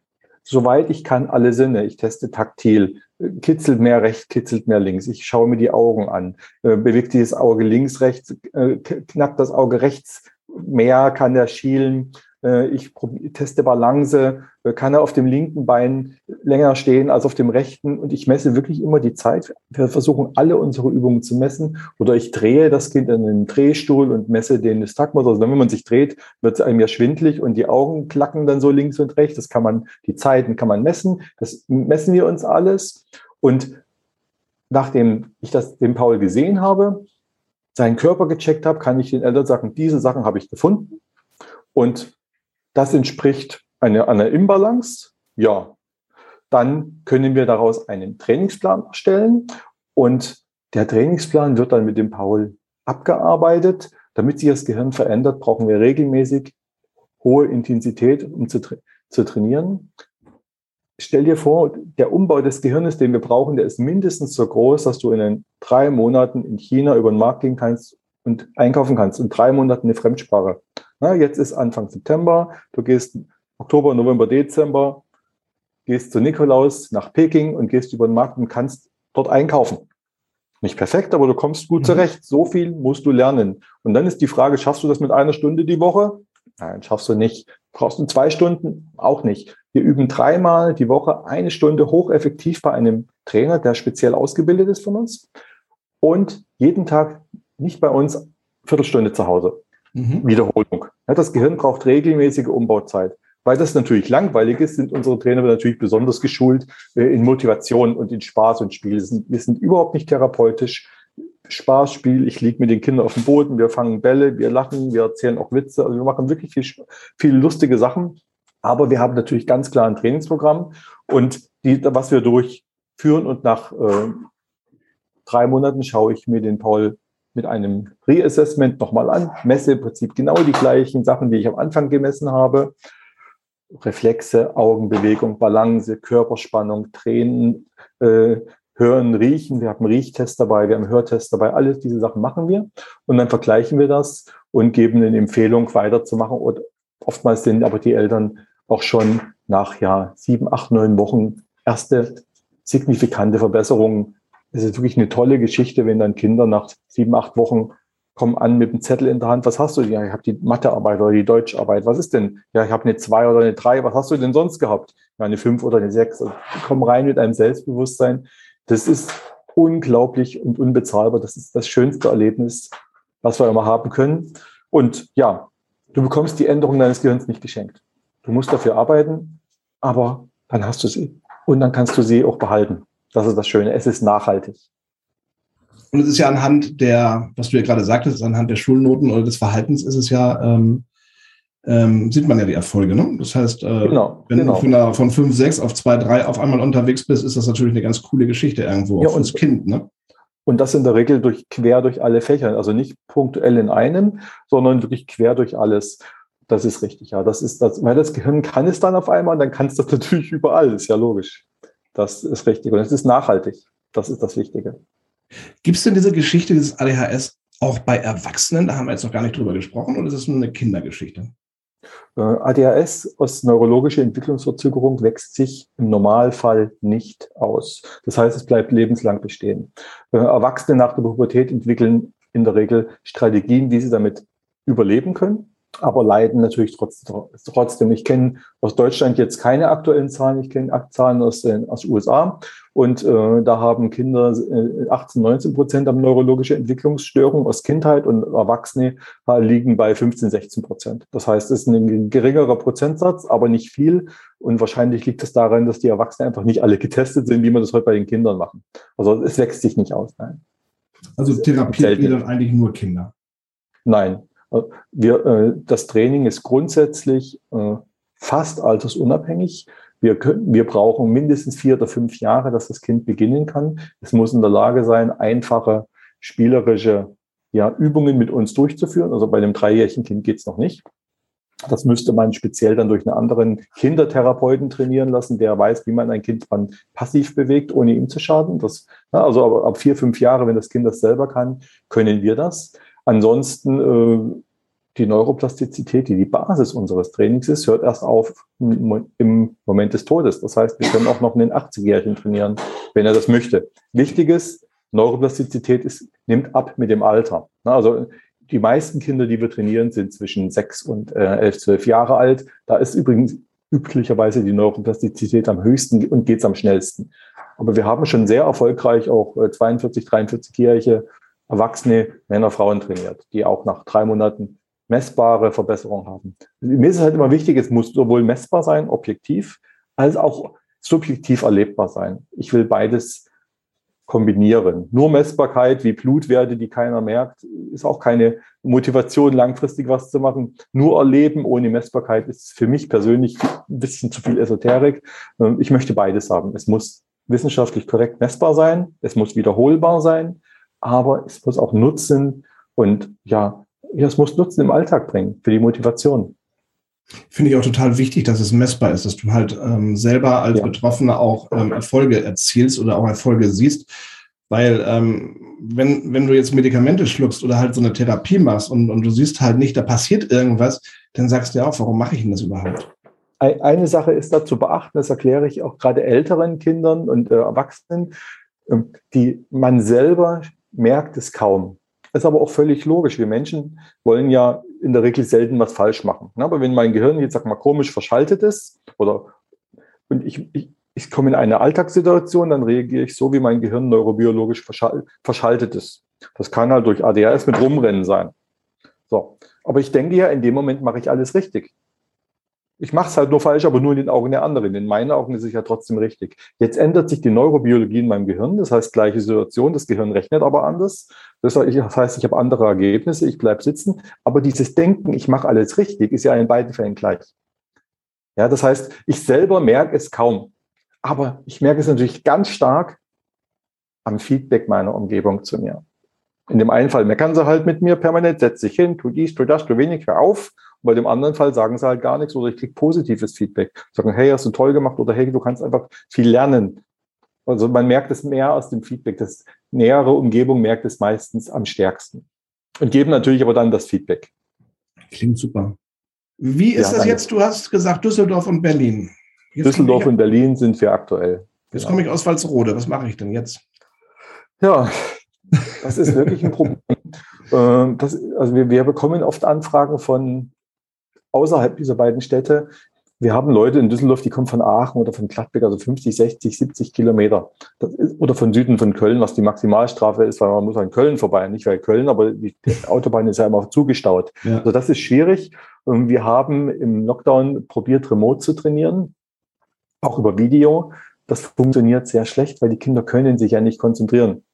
soweit ich kann, alle Sinne. Ich teste taktil, kitzelt mehr rechts, kitzelt mehr links. Ich schaue mir die Augen an. Äh, bewegt das Auge links, rechts, äh, knackt das Auge rechts mehr, kann der schielen. Äh, ich teste Balance, äh, kann er auf dem linken Bein länger stehen als auf dem rechten und ich messe wirklich immer die Zeit. Wir versuchen alle unsere Übungen zu messen oder ich drehe das Kind in einen Drehstuhl und messe den Nystagmus. Also wenn man sich dreht, wird es einem ja schwindlig und die Augen klacken dann so links und rechts. Das kann man, die Zeiten kann man messen. Das messen wir uns alles und nachdem ich das dem Paul gesehen habe, seinen Körper gecheckt habe, kann ich den Eltern sagen, diese Sachen habe ich gefunden. Und das entspricht einer, einer Imbalance, ja, dann können wir daraus einen Trainingsplan erstellen und der Trainingsplan wird dann mit dem Paul abgearbeitet. Damit sich das Gehirn verändert, brauchen wir regelmäßig hohe Intensität, um zu, tra zu trainieren. Stell dir vor, der Umbau des Gehirnes, den wir brauchen, der ist mindestens so groß, dass du in den drei Monaten in China über den Markt gehen kannst und einkaufen kannst. In drei Monaten eine Fremdsprache. Na, jetzt ist Anfang September, du gehst Oktober, November, Dezember, gehst zu Nikolaus nach Peking und gehst über den Markt und kannst dort einkaufen. Nicht perfekt, aber du kommst gut mhm. zurecht. So viel musst du lernen. Und dann ist die Frage, schaffst du das mit einer Stunde die Woche? Nein, schaffst du nicht. Brauchst du zwei Stunden? Auch nicht. Wir üben dreimal die Woche eine Stunde hocheffektiv bei einem Trainer, der speziell ausgebildet ist von uns. Und jeden Tag nicht bei uns Viertelstunde zu Hause. Mhm. Wiederholung. Das Gehirn braucht regelmäßige Umbauzeit. Weil das natürlich langweilig ist, sind unsere Trainer natürlich besonders geschult äh, in Motivation und in Spaß und Spiel. Wir sind, überhaupt nicht therapeutisch. Spaß, Spiel, ich liege mit den Kindern auf dem Boden, wir fangen Bälle, wir lachen, wir erzählen auch Witze, also wir machen wirklich viel lustige Sachen. Aber wir haben natürlich ganz klar ein Trainingsprogramm und die, was wir durchführen und nach äh, drei Monaten schaue ich mir den Paul mit einem Reassessment nochmal an, messe im Prinzip genau die gleichen Sachen, die ich am Anfang gemessen habe. Reflexe, Augenbewegung, Balance, Körperspannung, Tränen, äh, Hören, Riechen. Wir haben einen Riechtest dabei, wir haben einen Hörtest dabei. Alles diese Sachen machen wir. Und dann vergleichen wir das und geben eine Empfehlung weiterzumachen. Und oftmals sind aber die Eltern auch schon nach ja, sieben, acht, neun Wochen erste signifikante Verbesserungen. Es ist wirklich eine tolle Geschichte, wenn dann Kinder nach sieben, acht Wochen kommen an mit einem Zettel in der Hand. Was hast du? Ja, ich habe die Mathearbeit oder die Deutscharbeit. Was ist denn? Ja, ich habe eine zwei oder eine drei. Was hast du denn sonst gehabt? Ja, eine fünf oder eine sechs. Die kommen rein mit einem Selbstbewusstsein. Das ist unglaublich und unbezahlbar. Das ist das schönste Erlebnis, was wir immer haben können. Und ja, du bekommst die Änderung deines Gehirns nicht geschenkt. Du musst dafür arbeiten, aber dann hast du sie. Und dann kannst du sie auch behalten. Das ist das Schöne. Es ist nachhaltig. Und es ist ja anhand der, was du ja gerade sagtest, anhand der Schulnoten oder des Verhaltens ist es ja, ähm, ähm, sieht man ja die Erfolge. Ne? Das heißt, äh, genau, wenn genau. du von, einer, von 5, 6 auf 2, 3 auf einmal unterwegs bist, ist das natürlich eine ganz coole Geschichte irgendwo, ja, auch fürs Kind. Ne? Und das in der Regel durch quer durch alle Fächer, also nicht punktuell in einem, sondern wirklich quer durch alles. Das ist richtig, ja. Das ist das, weil das Gehirn kann es dann auf einmal, dann kann es das [laughs] natürlich überall, ist ja logisch. Das ist richtig. Und es ist nachhaltig. Das ist das Wichtige. Gibt es denn diese Geschichte, dieses ADHS, auch bei Erwachsenen? Da haben wir jetzt noch gar nicht drüber gesprochen, oder ist es nur eine Kindergeschichte? Äh, ADHS aus neurologischer Entwicklungsverzögerung wächst sich im Normalfall nicht aus. Das heißt, es bleibt lebenslang bestehen. Äh, Erwachsene nach der Pubertät entwickeln in der Regel Strategien, wie sie damit überleben können aber leiden natürlich trotzdem. Ich kenne aus Deutschland jetzt keine aktuellen Zahlen, ich kenne Zahlen aus den aus USA und äh, da haben Kinder äh, 18, 19 Prozent haben neurologische Entwicklungsstörungen aus Kindheit und Erwachsene liegen bei 15, 16 Prozent. Das heißt, es ist ein geringerer Prozentsatz, aber nicht viel und wahrscheinlich liegt es daran, dass die Erwachsenen einfach nicht alle getestet sind, wie man das heute bei den Kindern machen. Also es wächst sich nicht aus. Nein. Also therapiert ihr dann eigentlich nur Kinder? Nein, wir, äh, das Training ist grundsätzlich äh, fast altersunabhängig. Wir, können, wir brauchen mindestens vier oder fünf Jahre, dass das Kind beginnen kann. Es muss in der Lage sein, einfache, spielerische ja, Übungen mit uns durchzuführen. Also bei einem dreijährigen Kind geht's noch nicht. Das müsste man speziell dann durch einen anderen Kindertherapeuten trainieren lassen, der weiß, wie man ein Kind dann passiv bewegt, ohne ihm zu schaden. Das, also ab vier, fünf Jahre, wenn das Kind das selber kann, können wir das. Ansonsten äh, die Neuroplastizität, die die Basis unseres Trainings ist, hört erst auf im Moment des Todes. Das heißt, wir können auch noch einen 80-Jährigen trainieren, wenn er das möchte. Wichtiges, Neuroplastizität ist, nimmt ab mit dem Alter. Also die meisten Kinder, die wir trainieren, sind zwischen sechs und äh, elf, zwölf Jahre alt. Da ist übrigens üblicherweise die Neuroplastizität am höchsten und geht's am schnellsten. Aber wir haben schon sehr erfolgreich auch 42, 43-Jährige erwachsene Männer, Frauen trainiert, die auch nach drei Monaten messbare Verbesserungen haben. Mir ist es halt immer wichtig, es muss sowohl messbar sein, objektiv, als auch subjektiv erlebbar sein. Ich will beides kombinieren. Nur Messbarkeit wie Blutwerte, die keiner merkt, ist auch keine Motivation, langfristig was zu machen. Nur erleben ohne Messbarkeit ist für mich persönlich ein bisschen zu viel Esoterik. Ähm, ich möchte beides haben. Es muss wissenschaftlich korrekt messbar sein, es muss wiederholbar sein, aber es muss auch Nutzen und ja, es muss Nutzen im Alltag bringen für die Motivation. Finde ich auch total wichtig, dass es messbar ist, dass du halt ähm, selber als ja. Betroffener auch ähm, Erfolge erzielst oder auch Erfolge siehst, weil ähm, wenn, wenn du jetzt Medikamente schluckst oder halt so eine Therapie machst und, und du siehst halt nicht, da passiert irgendwas, dann sagst du ja auch, warum mache ich denn das überhaupt? Eine Sache ist da zu beachten, das erkläre ich auch gerade älteren Kindern und äh, Erwachsenen, ähm, die man selber merkt es kaum. Ist aber auch völlig logisch. Wir Menschen wollen ja in der Regel selten was falsch machen. Aber wenn mein Gehirn jetzt, sag mal, komisch verschaltet ist oder und ich, ich, ich komme in eine Alltagssituation, dann reagiere ich so, wie mein Gehirn neurobiologisch verschaltet ist. Das kann halt durch ADHS mit Rumrennen sein. So. Aber ich denke ja, in dem Moment mache ich alles richtig. Ich mache es halt nur falsch, aber nur in den Augen der anderen. In meinen Augen ist es ja trotzdem richtig. Jetzt ändert sich die Neurobiologie in meinem Gehirn. Das heißt, gleiche Situation. Das Gehirn rechnet aber anders. Das heißt, ich habe andere Ergebnisse. Ich bleibe sitzen. Aber dieses Denken, ich mache alles richtig, ist ja in beiden Fällen gleich. Ja, das heißt, ich selber merke es kaum. Aber ich merke es natürlich ganz stark am Feedback meiner Umgebung zu mir. In dem einen Fall meckern sie halt mit mir permanent, setz dich hin, tu dies, tu das, tu wenig, hör auf. Und bei dem anderen Fall sagen sie halt gar nichts oder ich kriege positives Feedback. Sagen, hey, hast du toll gemacht oder hey, du kannst einfach viel lernen. Also man merkt es mehr aus dem Feedback. Das nähere Umgebung merkt es meistens am stärksten. Und geben natürlich aber dann das Feedback. Klingt super. Wie ist ja, das jetzt? Du hast gesagt Düsseldorf und Berlin. Jetzt Düsseldorf und Berlin sind wir aktuell. Jetzt genau. komme ich aus Walsrode. Was mache ich denn jetzt? Ja, das ist wirklich ein Problem. Ähm, das, also wir, wir bekommen oft Anfragen von außerhalb dieser beiden Städte. Wir haben Leute in Düsseldorf, die kommen von Aachen oder von Gladbeck, also 50, 60, 70 Kilometer. Ist, oder von Süden von Köln, was die Maximalstrafe ist, weil man muss an Köln vorbei, nicht weil Köln, aber die Autobahn ist ja immer zugestaut. Ja. Also das ist schwierig. Wir haben im Lockdown probiert, remote zu trainieren auch über Video. Das funktioniert sehr schlecht, weil die Kinder können sich ja nicht konzentrieren.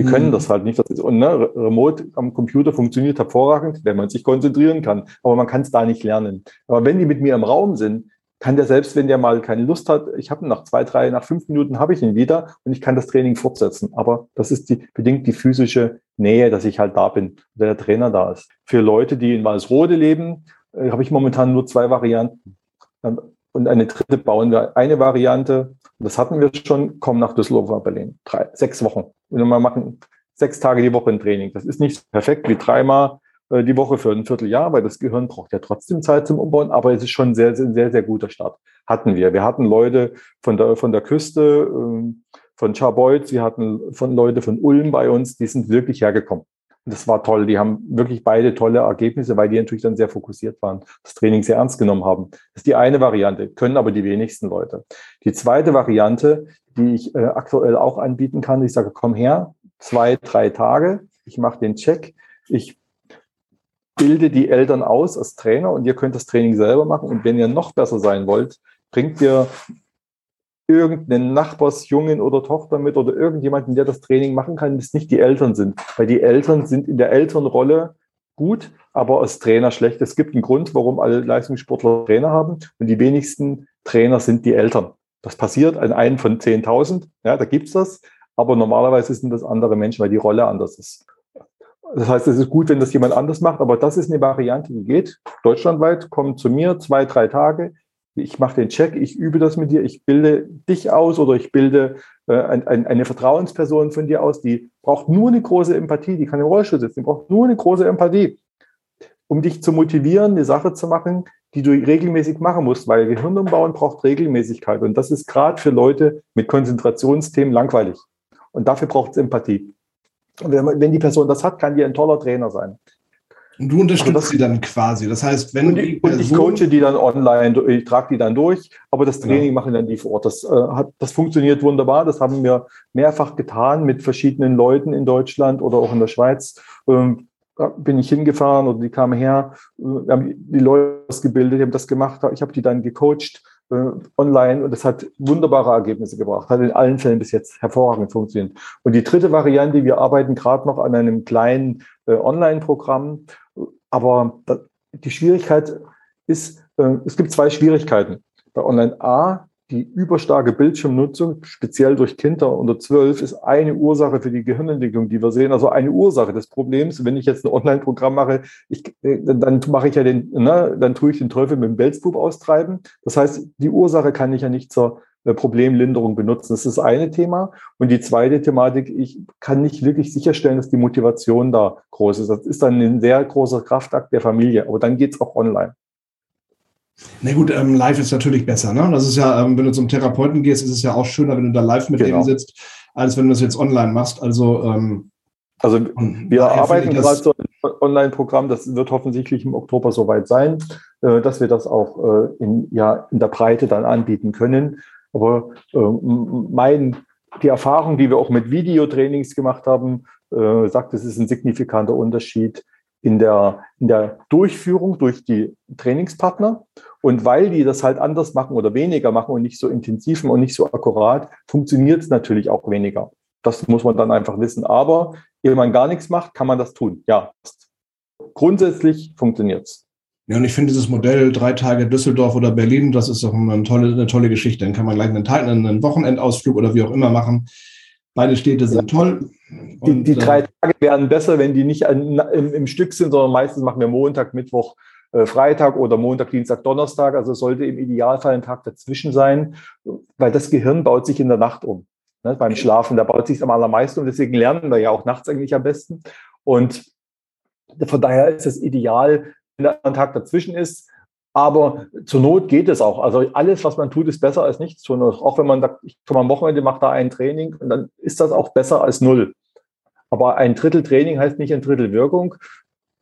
Die können mhm. das halt nicht. Das ist, und ne, Remote am Computer funktioniert hervorragend, wenn man sich konzentrieren kann. Aber man kann es da nicht lernen. Aber wenn die mit mir im Raum sind, kann der selbst, wenn der mal keine Lust hat, ich habe nach zwei, drei, nach fünf Minuten habe ich ihn wieder und ich kann das Training fortsetzen. Aber das ist die, bedingt die physische Nähe, dass ich halt da bin, wenn der Trainer da ist. Für Leute, die in Walsrode leben, äh, habe ich momentan nur zwei Varianten. Und eine dritte bauen wir eine Variante, das hatten wir schon, kommen nach Düsseldorf oder Berlin. Drei, sechs Wochen. Und wir machen sechs Tage die Woche ein Training. Das ist nicht perfekt wie dreimal äh, die Woche für ein Vierteljahr, weil das Gehirn braucht ja trotzdem Zeit zum Umbauen, aber es ist schon sehr, sehr, sehr, sehr guter Start. Hatten wir. Wir hatten Leute von der, von der Küste, ähm, von Charbeutz, wir hatten von Leute von Ulm bei uns, die sind wirklich hergekommen das war toll. Die haben wirklich beide tolle Ergebnisse, weil die natürlich dann sehr fokussiert waren, das Training sehr ernst genommen haben. Das ist die eine Variante, können aber die wenigsten Leute. Die zweite Variante, die ich äh, aktuell auch anbieten kann, ich sage, komm her, zwei, drei Tage, ich mache den Check, ich bilde die Eltern aus als Trainer und ihr könnt das Training selber machen. Und wenn ihr noch besser sein wollt, bringt ihr irgendeinen Nachbarsjungen oder Tochter mit oder irgendjemanden, der das Training machen kann, das nicht die Eltern sind. Weil die Eltern sind in der Elternrolle gut, aber als Trainer schlecht. Es gibt einen Grund, warum alle Leistungssportler Trainer haben und die wenigsten Trainer sind die Eltern. Das passiert an einen von 10.000, ja, da gibt's das, aber normalerweise sind das andere Menschen, weil die Rolle anders ist. Das heißt, es ist gut, wenn das jemand anders macht, aber das ist eine Variante, die geht deutschlandweit, kommt zu mir zwei, drei Tage, ich mache den Check, ich übe das mit dir, ich bilde dich aus oder ich bilde äh, ein, ein, eine Vertrauensperson von dir aus, die braucht nur eine große Empathie, die kann im Rollstuhl sitzen, die braucht nur eine große Empathie, um dich zu motivieren, eine Sache zu machen, die du regelmäßig machen musst, weil Gehirn umbauen braucht Regelmäßigkeit und das ist gerade für Leute mit Konzentrationsthemen langweilig und dafür braucht es Empathie. Und wenn, wenn die Person das hat, kann die ein toller Trainer sein. Und du unterstützt also sie dann quasi. Das heißt, wenn und, die und ich coache die dann online, ich trage die dann durch, aber das Training ja. machen dann die vor Ort. Das, äh, hat, das funktioniert wunderbar. Das haben wir mehrfach getan mit verschiedenen Leuten in Deutschland oder auch in der Schweiz. Ähm, bin ich hingefahren oder die kamen her, äh, wir haben die Leute ausgebildet, die haben das gemacht, ich habe die dann gecoacht äh, online und das hat wunderbare Ergebnisse gebracht, hat in allen Fällen bis jetzt hervorragend funktioniert. Und die dritte Variante, wir arbeiten gerade noch an einem kleinen äh, Online-Programm, aber die Schwierigkeit ist, äh, es gibt zwei Schwierigkeiten. Bei Online A, die überstarke Bildschirmnutzung, speziell durch Kinder unter zwölf, ist eine Ursache für die Gehirnentwicklung, die wir sehen. Also eine Ursache des Problems. Wenn ich jetzt ein Online-Programm mache, ich, äh, dann mache ich ja den, ne, dann tue ich den Teufel mit dem Belzbub austreiben. Das heißt, die Ursache kann ich ja nicht zur Problemlinderung benutzen. Das ist das eine Thema. Und die zweite Thematik, ich kann nicht wirklich sicherstellen, dass die Motivation da groß ist. Das ist dann ein sehr großer Kraftakt der Familie. Aber dann geht es auch online. Na gut, ähm, live ist natürlich besser. Ne? Das ist ja, ähm, wenn du zum Therapeuten gehst, ist es ja auch schöner, wenn du da live mit genau. denen sitzt, als wenn du das jetzt online machst. Also, ähm, also wir arbeiten gerade so ein Online-Programm, das wird offensichtlich im Oktober soweit sein, äh, dass wir das auch äh, in, ja, in der Breite dann anbieten können. Aber äh, mein, die Erfahrung, die wir auch mit Videotrainings gemacht haben, äh, sagt, es ist ein signifikanter Unterschied in der, in der Durchführung durch die Trainingspartner. Und weil die das halt anders machen oder weniger machen und nicht so intensiv und nicht so akkurat, funktioniert es natürlich auch weniger. Das muss man dann einfach wissen. Aber wenn man gar nichts macht, kann man das tun. Ja, grundsätzlich funktioniert es. Ja, und ich finde dieses Modell drei Tage Düsseldorf oder Berlin, das ist doch eine tolle, eine tolle Geschichte. Dann kann man gleich einen, Teil, einen Wochenendausflug oder wie auch immer machen. Beide Städte sind toll. Die, die drei äh, Tage wären besser, wenn die nicht an, im, im, Stück sind, sondern meistens machen wir Montag, Mittwoch, äh, Freitag oder Montag, Dienstag, Donnerstag. Also sollte im Idealfall ein Tag dazwischen sein, weil das Gehirn baut sich in der Nacht um. Ne, beim Schlafen, da baut sich am allermeisten um. Deswegen lernen wir ja auch nachts eigentlich am besten. Und von daher ist es ideal, wenn da ein Tag dazwischen ist. Aber zur Not geht es auch. Also alles, was man tut, ist besser als nichts tun. Auch wenn man sagt, ich komme am Wochenende, mache da ein Training, und dann ist das auch besser als null. Aber ein Drittel Training heißt nicht ein Drittel Wirkung.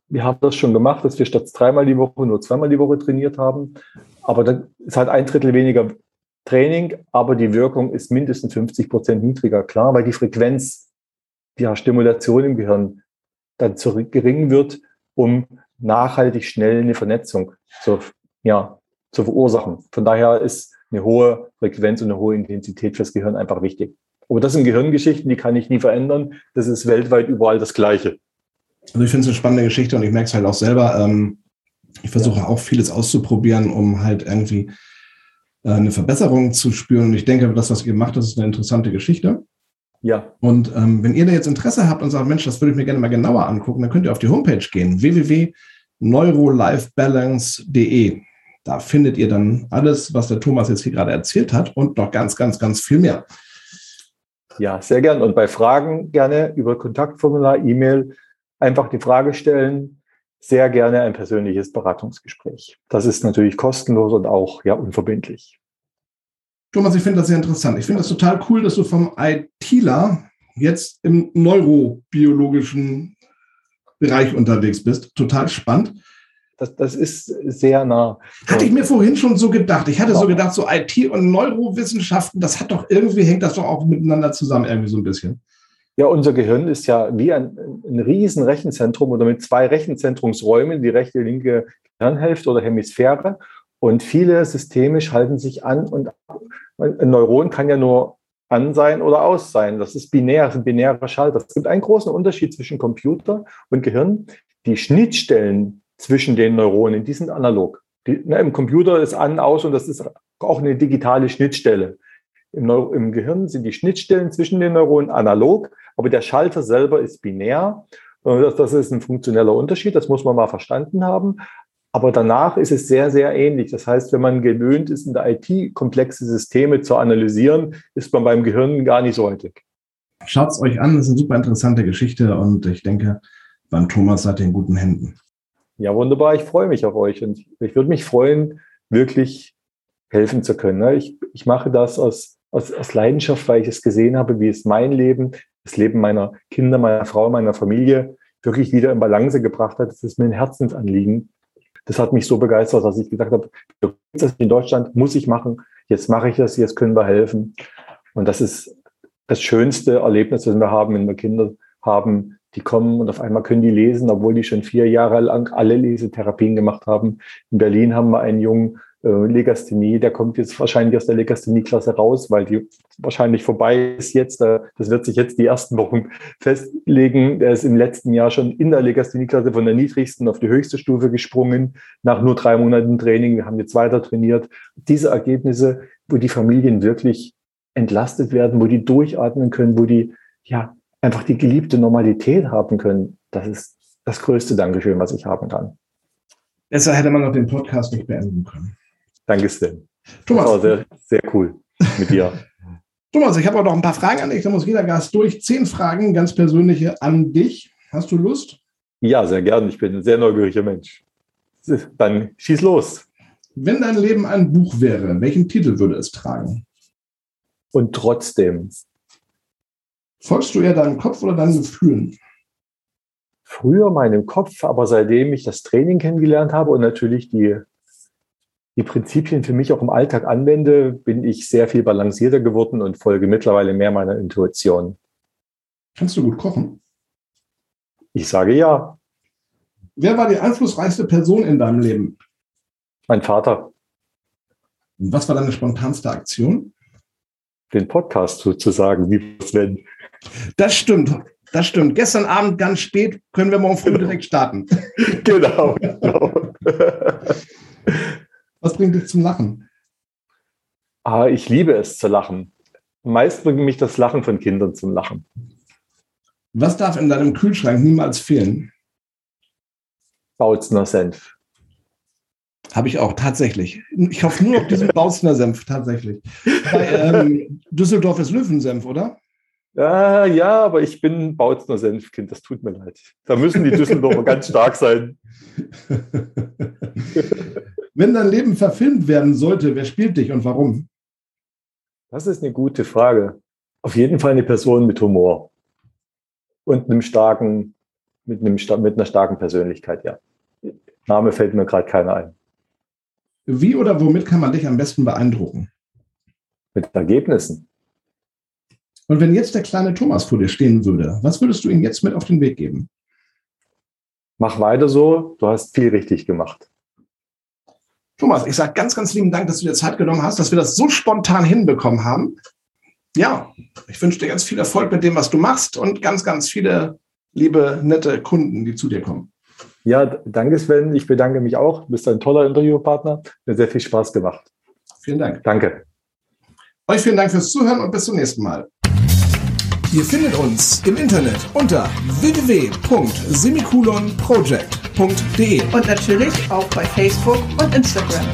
Wir haben das schon gemacht, dass wir statt dreimal die Woche nur zweimal die Woche trainiert haben. Aber dann ist halt ein Drittel weniger Training, aber die Wirkung ist mindestens 50 Prozent niedriger. Klar, weil die Frequenz der Stimulation im Gehirn dann zu gering wird, um nachhaltig schnell eine Vernetzung zu, ja, zu verursachen. Von daher ist eine hohe Frequenz und eine hohe Intensität fürs Gehirn einfach wichtig. Aber das sind Gehirngeschichten, die kann ich nie verändern. Das ist weltweit überall das Gleiche. Also ich finde es eine spannende Geschichte und ich merke es halt auch selber. Ähm, ich versuche ja. auch vieles auszuprobieren, um halt irgendwie äh, eine Verbesserung zu spüren. Und ich denke, das, was ihr macht, das ist eine interessante Geschichte. Ja. Und ähm, wenn ihr da jetzt Interesse habt und sagt, Mensch, das würde ich mir gerne mal genauer angucken, dann könnt ihr auf die Homepage gehen, www.neurolifebalance.de. Da findet ihr dann alles, was der Thomas jetzt hier gerade erzählt hat und noch ganz, ganz, ganz viel mehr. Ja, sehr gern. Und bei Fragen gerne über Kontaktformular, E-Mail einfach die Frage stellen. Sehr gerne ein persönliches Beratungsgespräch. Das ist natürlich kostenlos und auch ja unverbindlich. Thomas, ich finde das sehr interessant. Ich finde das total cool, dass du vom ITler jetzt im neurobiologischen Bereich unterwegs bist. Total spannend. Das, das ist sehr nah. Hatte ich mir vorhin schon so gedacht. Ich hatte so gedacht, so IT und Neurowissenschaften, das hat doch irgendwie, hängt das doch auch miteinander zusammen irgendwie so ein bisschen. Ja, unser Gehirn ist ja wie ein, ein riesen Rechenzentrum oder mit zwei Rechenzentrumsräumen, die rechte, linke Gehirnhälfte oder Hemisphäre. Und viele Systeme schalten sich an und ein Neuron kann ja nur an sein oder aus sein. Das ist binär, das ist ein binärer Schalter. Es gibt einen großen Unterschied zwischen Computer und Gehirn. Die Schnittstellen zwischen den Neuronen, die sind analog. Die, ne, Im Computer ist an, aus und das ist auch eine digitale Schnittstelle. Im, Im Gehirn sind die Schnittstellen zwischen den Neuronen analog, aber der Schalter selber ist binär. Das, das ist ein funktioneller Unterschied, das muss man mal verstanden haben. Aber danach ist es sehr, sehr ähnlich. Das heißt, wenn man gewöhnt ist, in der IT komplexe Systeme zu analysieren, ist man beim Gehirn gar nicht so häufig. Schaut es euch an, das ist eine super interessante Geschichte und ich denke, beim Thomas seid ihr in guten Händen. Ja, wunderbar. Ich freue mich auf euch und ich würde mich freuen, wirklich helfen zu können. Ne? Ich, ich mache das aus, aus, aus Leidenschaft, weil ich es gesehen habe, wie es mein Leben, das Leben meiner Kinder, meiner Frau, meiner Familie wirklich wieder in Balance gebracht hat. Das ist mir ein Herzensanliegen. Das hat mich so begeistert, dass ich gesagt habe, das in Deutschland muss ich machen. Jetzt mache ich das, jetzt können wir helfen. Und das ist das schönste Erlebnis, das wir haben, wenn wir Kinder haben, die kommen und auf einmal können die lesen, obwohl die schon vier Jahre lang alle Lesetherapien gemacht haben. In Berlin haben wir einen Jungen, Legasthenie, der kommt jetzt wahrscheinlich aus der Legasthenie-Klasse raus, weil die wahrscheinlich vorbei ist jetzt. Äh, das wird sich jetzt die ersten Wochen festlegen. Der ist im letzten Jahr schon in der Legasthenie-Klasse von der niedrigsten auf die höchste Stufe gesprungen, nach nur drei Monaten Training. Wir haben jetzt weiter trainiert. Diese Ergebnisse, wo die Familien wirklich entlastet werden, wo die durchatmen können, wo die ja einfach die geliebte Normalität haben können, das ist das größte Dankeschön, was ich haben kann. Besser hätte man noch den Podcast nicht beenden können. Danke, Sven. Thomas. Das war sehr, sehr cool. mit dir. [laughs] Thomas, ich habe auch noch ein paar Fragen an dich. Da muss jeder Gast durch. Zehn Fragen, ganz persönliche an dich. Hast du Lust? Ja, sehr gern. Ich bin ein sehr neugieriger Mensch. Dann schieß los. Wenn dein Leben ein Buch wäre, welchen Titel würde es tragen? Und trotzdem. Folgst du eher deinem Kopf oder deinen Gefühlen? Früher meinem Kopf, aber seitdem ich das Training kennengelernt habe und natürlich die, die Prinzipien für mich auch im Alltag anwende, bin ich sehr viel balancierter geworden und folge mittlerweile mehr meiner Intuition. Kannst du gut kochen? Ich sage ja. Wer war die einflussreichste Person in deinem Leben? Mein Vater. Was war deine spontanste Aktion? Den Podcast sozusagen, wie Sven. Das stimmt. Das stimmt. Gestern Abend ganz spät können wir morgen früh genau. direkt starten. [laughs] Genau. genau. [laughs] Was bringt dich zum Lachen? Ah, ich liebe es zu lachen. Meist bringt mich das Lachen von Kindern zum Lachen. Was darf in deinem Kühlschrank niemals fehlen? Bautzner Senf. Habe ich auch, tatsächlich. Ich hoffe nur auf diesen [laughs] Bautzner Senf, tatsächlich. Bei ähm, Düsseldorf ist Löwensenf, oder? Ja, ja, aber ich bin Bautzner Senfkind, das tut mir leid. Da müssen die Düsseldorfer [laughs] ganz stark sein. Wenn dein Leben verfilmt werden sollte, wer spielt dich und warum? Das ist eine gute Frage. Auf jeden Fall eine Person mit Humor und einem starken, mit, einem, mit einer starken Persönlichkeit, ja. Name fällt mir gerade keiner ein. Wie oder womit kann man dich am besten beeindrucken? Mit Ergebnissen. Und wenn jetzt der kleine Thomas vor dir stehen würde, was würdest du ihm jetzt mit auf den Weg geben? Mach weiter so, du hast viel richtig gemacht. Thomas, ich sage ganz, ganz lieben Dank, dass du dir Zeit genommen hast, dass wir das so spontan hinbekommen haben. Ja, ich wünsche dir ganz viel Erfolg mit dem, was du machst und ganz, ganz viele liebe, nette Kunden, die zu dir kommen. Ja, danke Sven. Ich bedanke mich auch. Du bist ein toller Interviewpartner. Mir sehr viel Spaß gemacht. Vielen Dank. Danke. Euch vielen Dank fürs Zuhören und bis zum nächsten Mal. Ihr findet uns im Internet unter www.semikolonproject.de und natürlich auch bei Facebook und Instagram.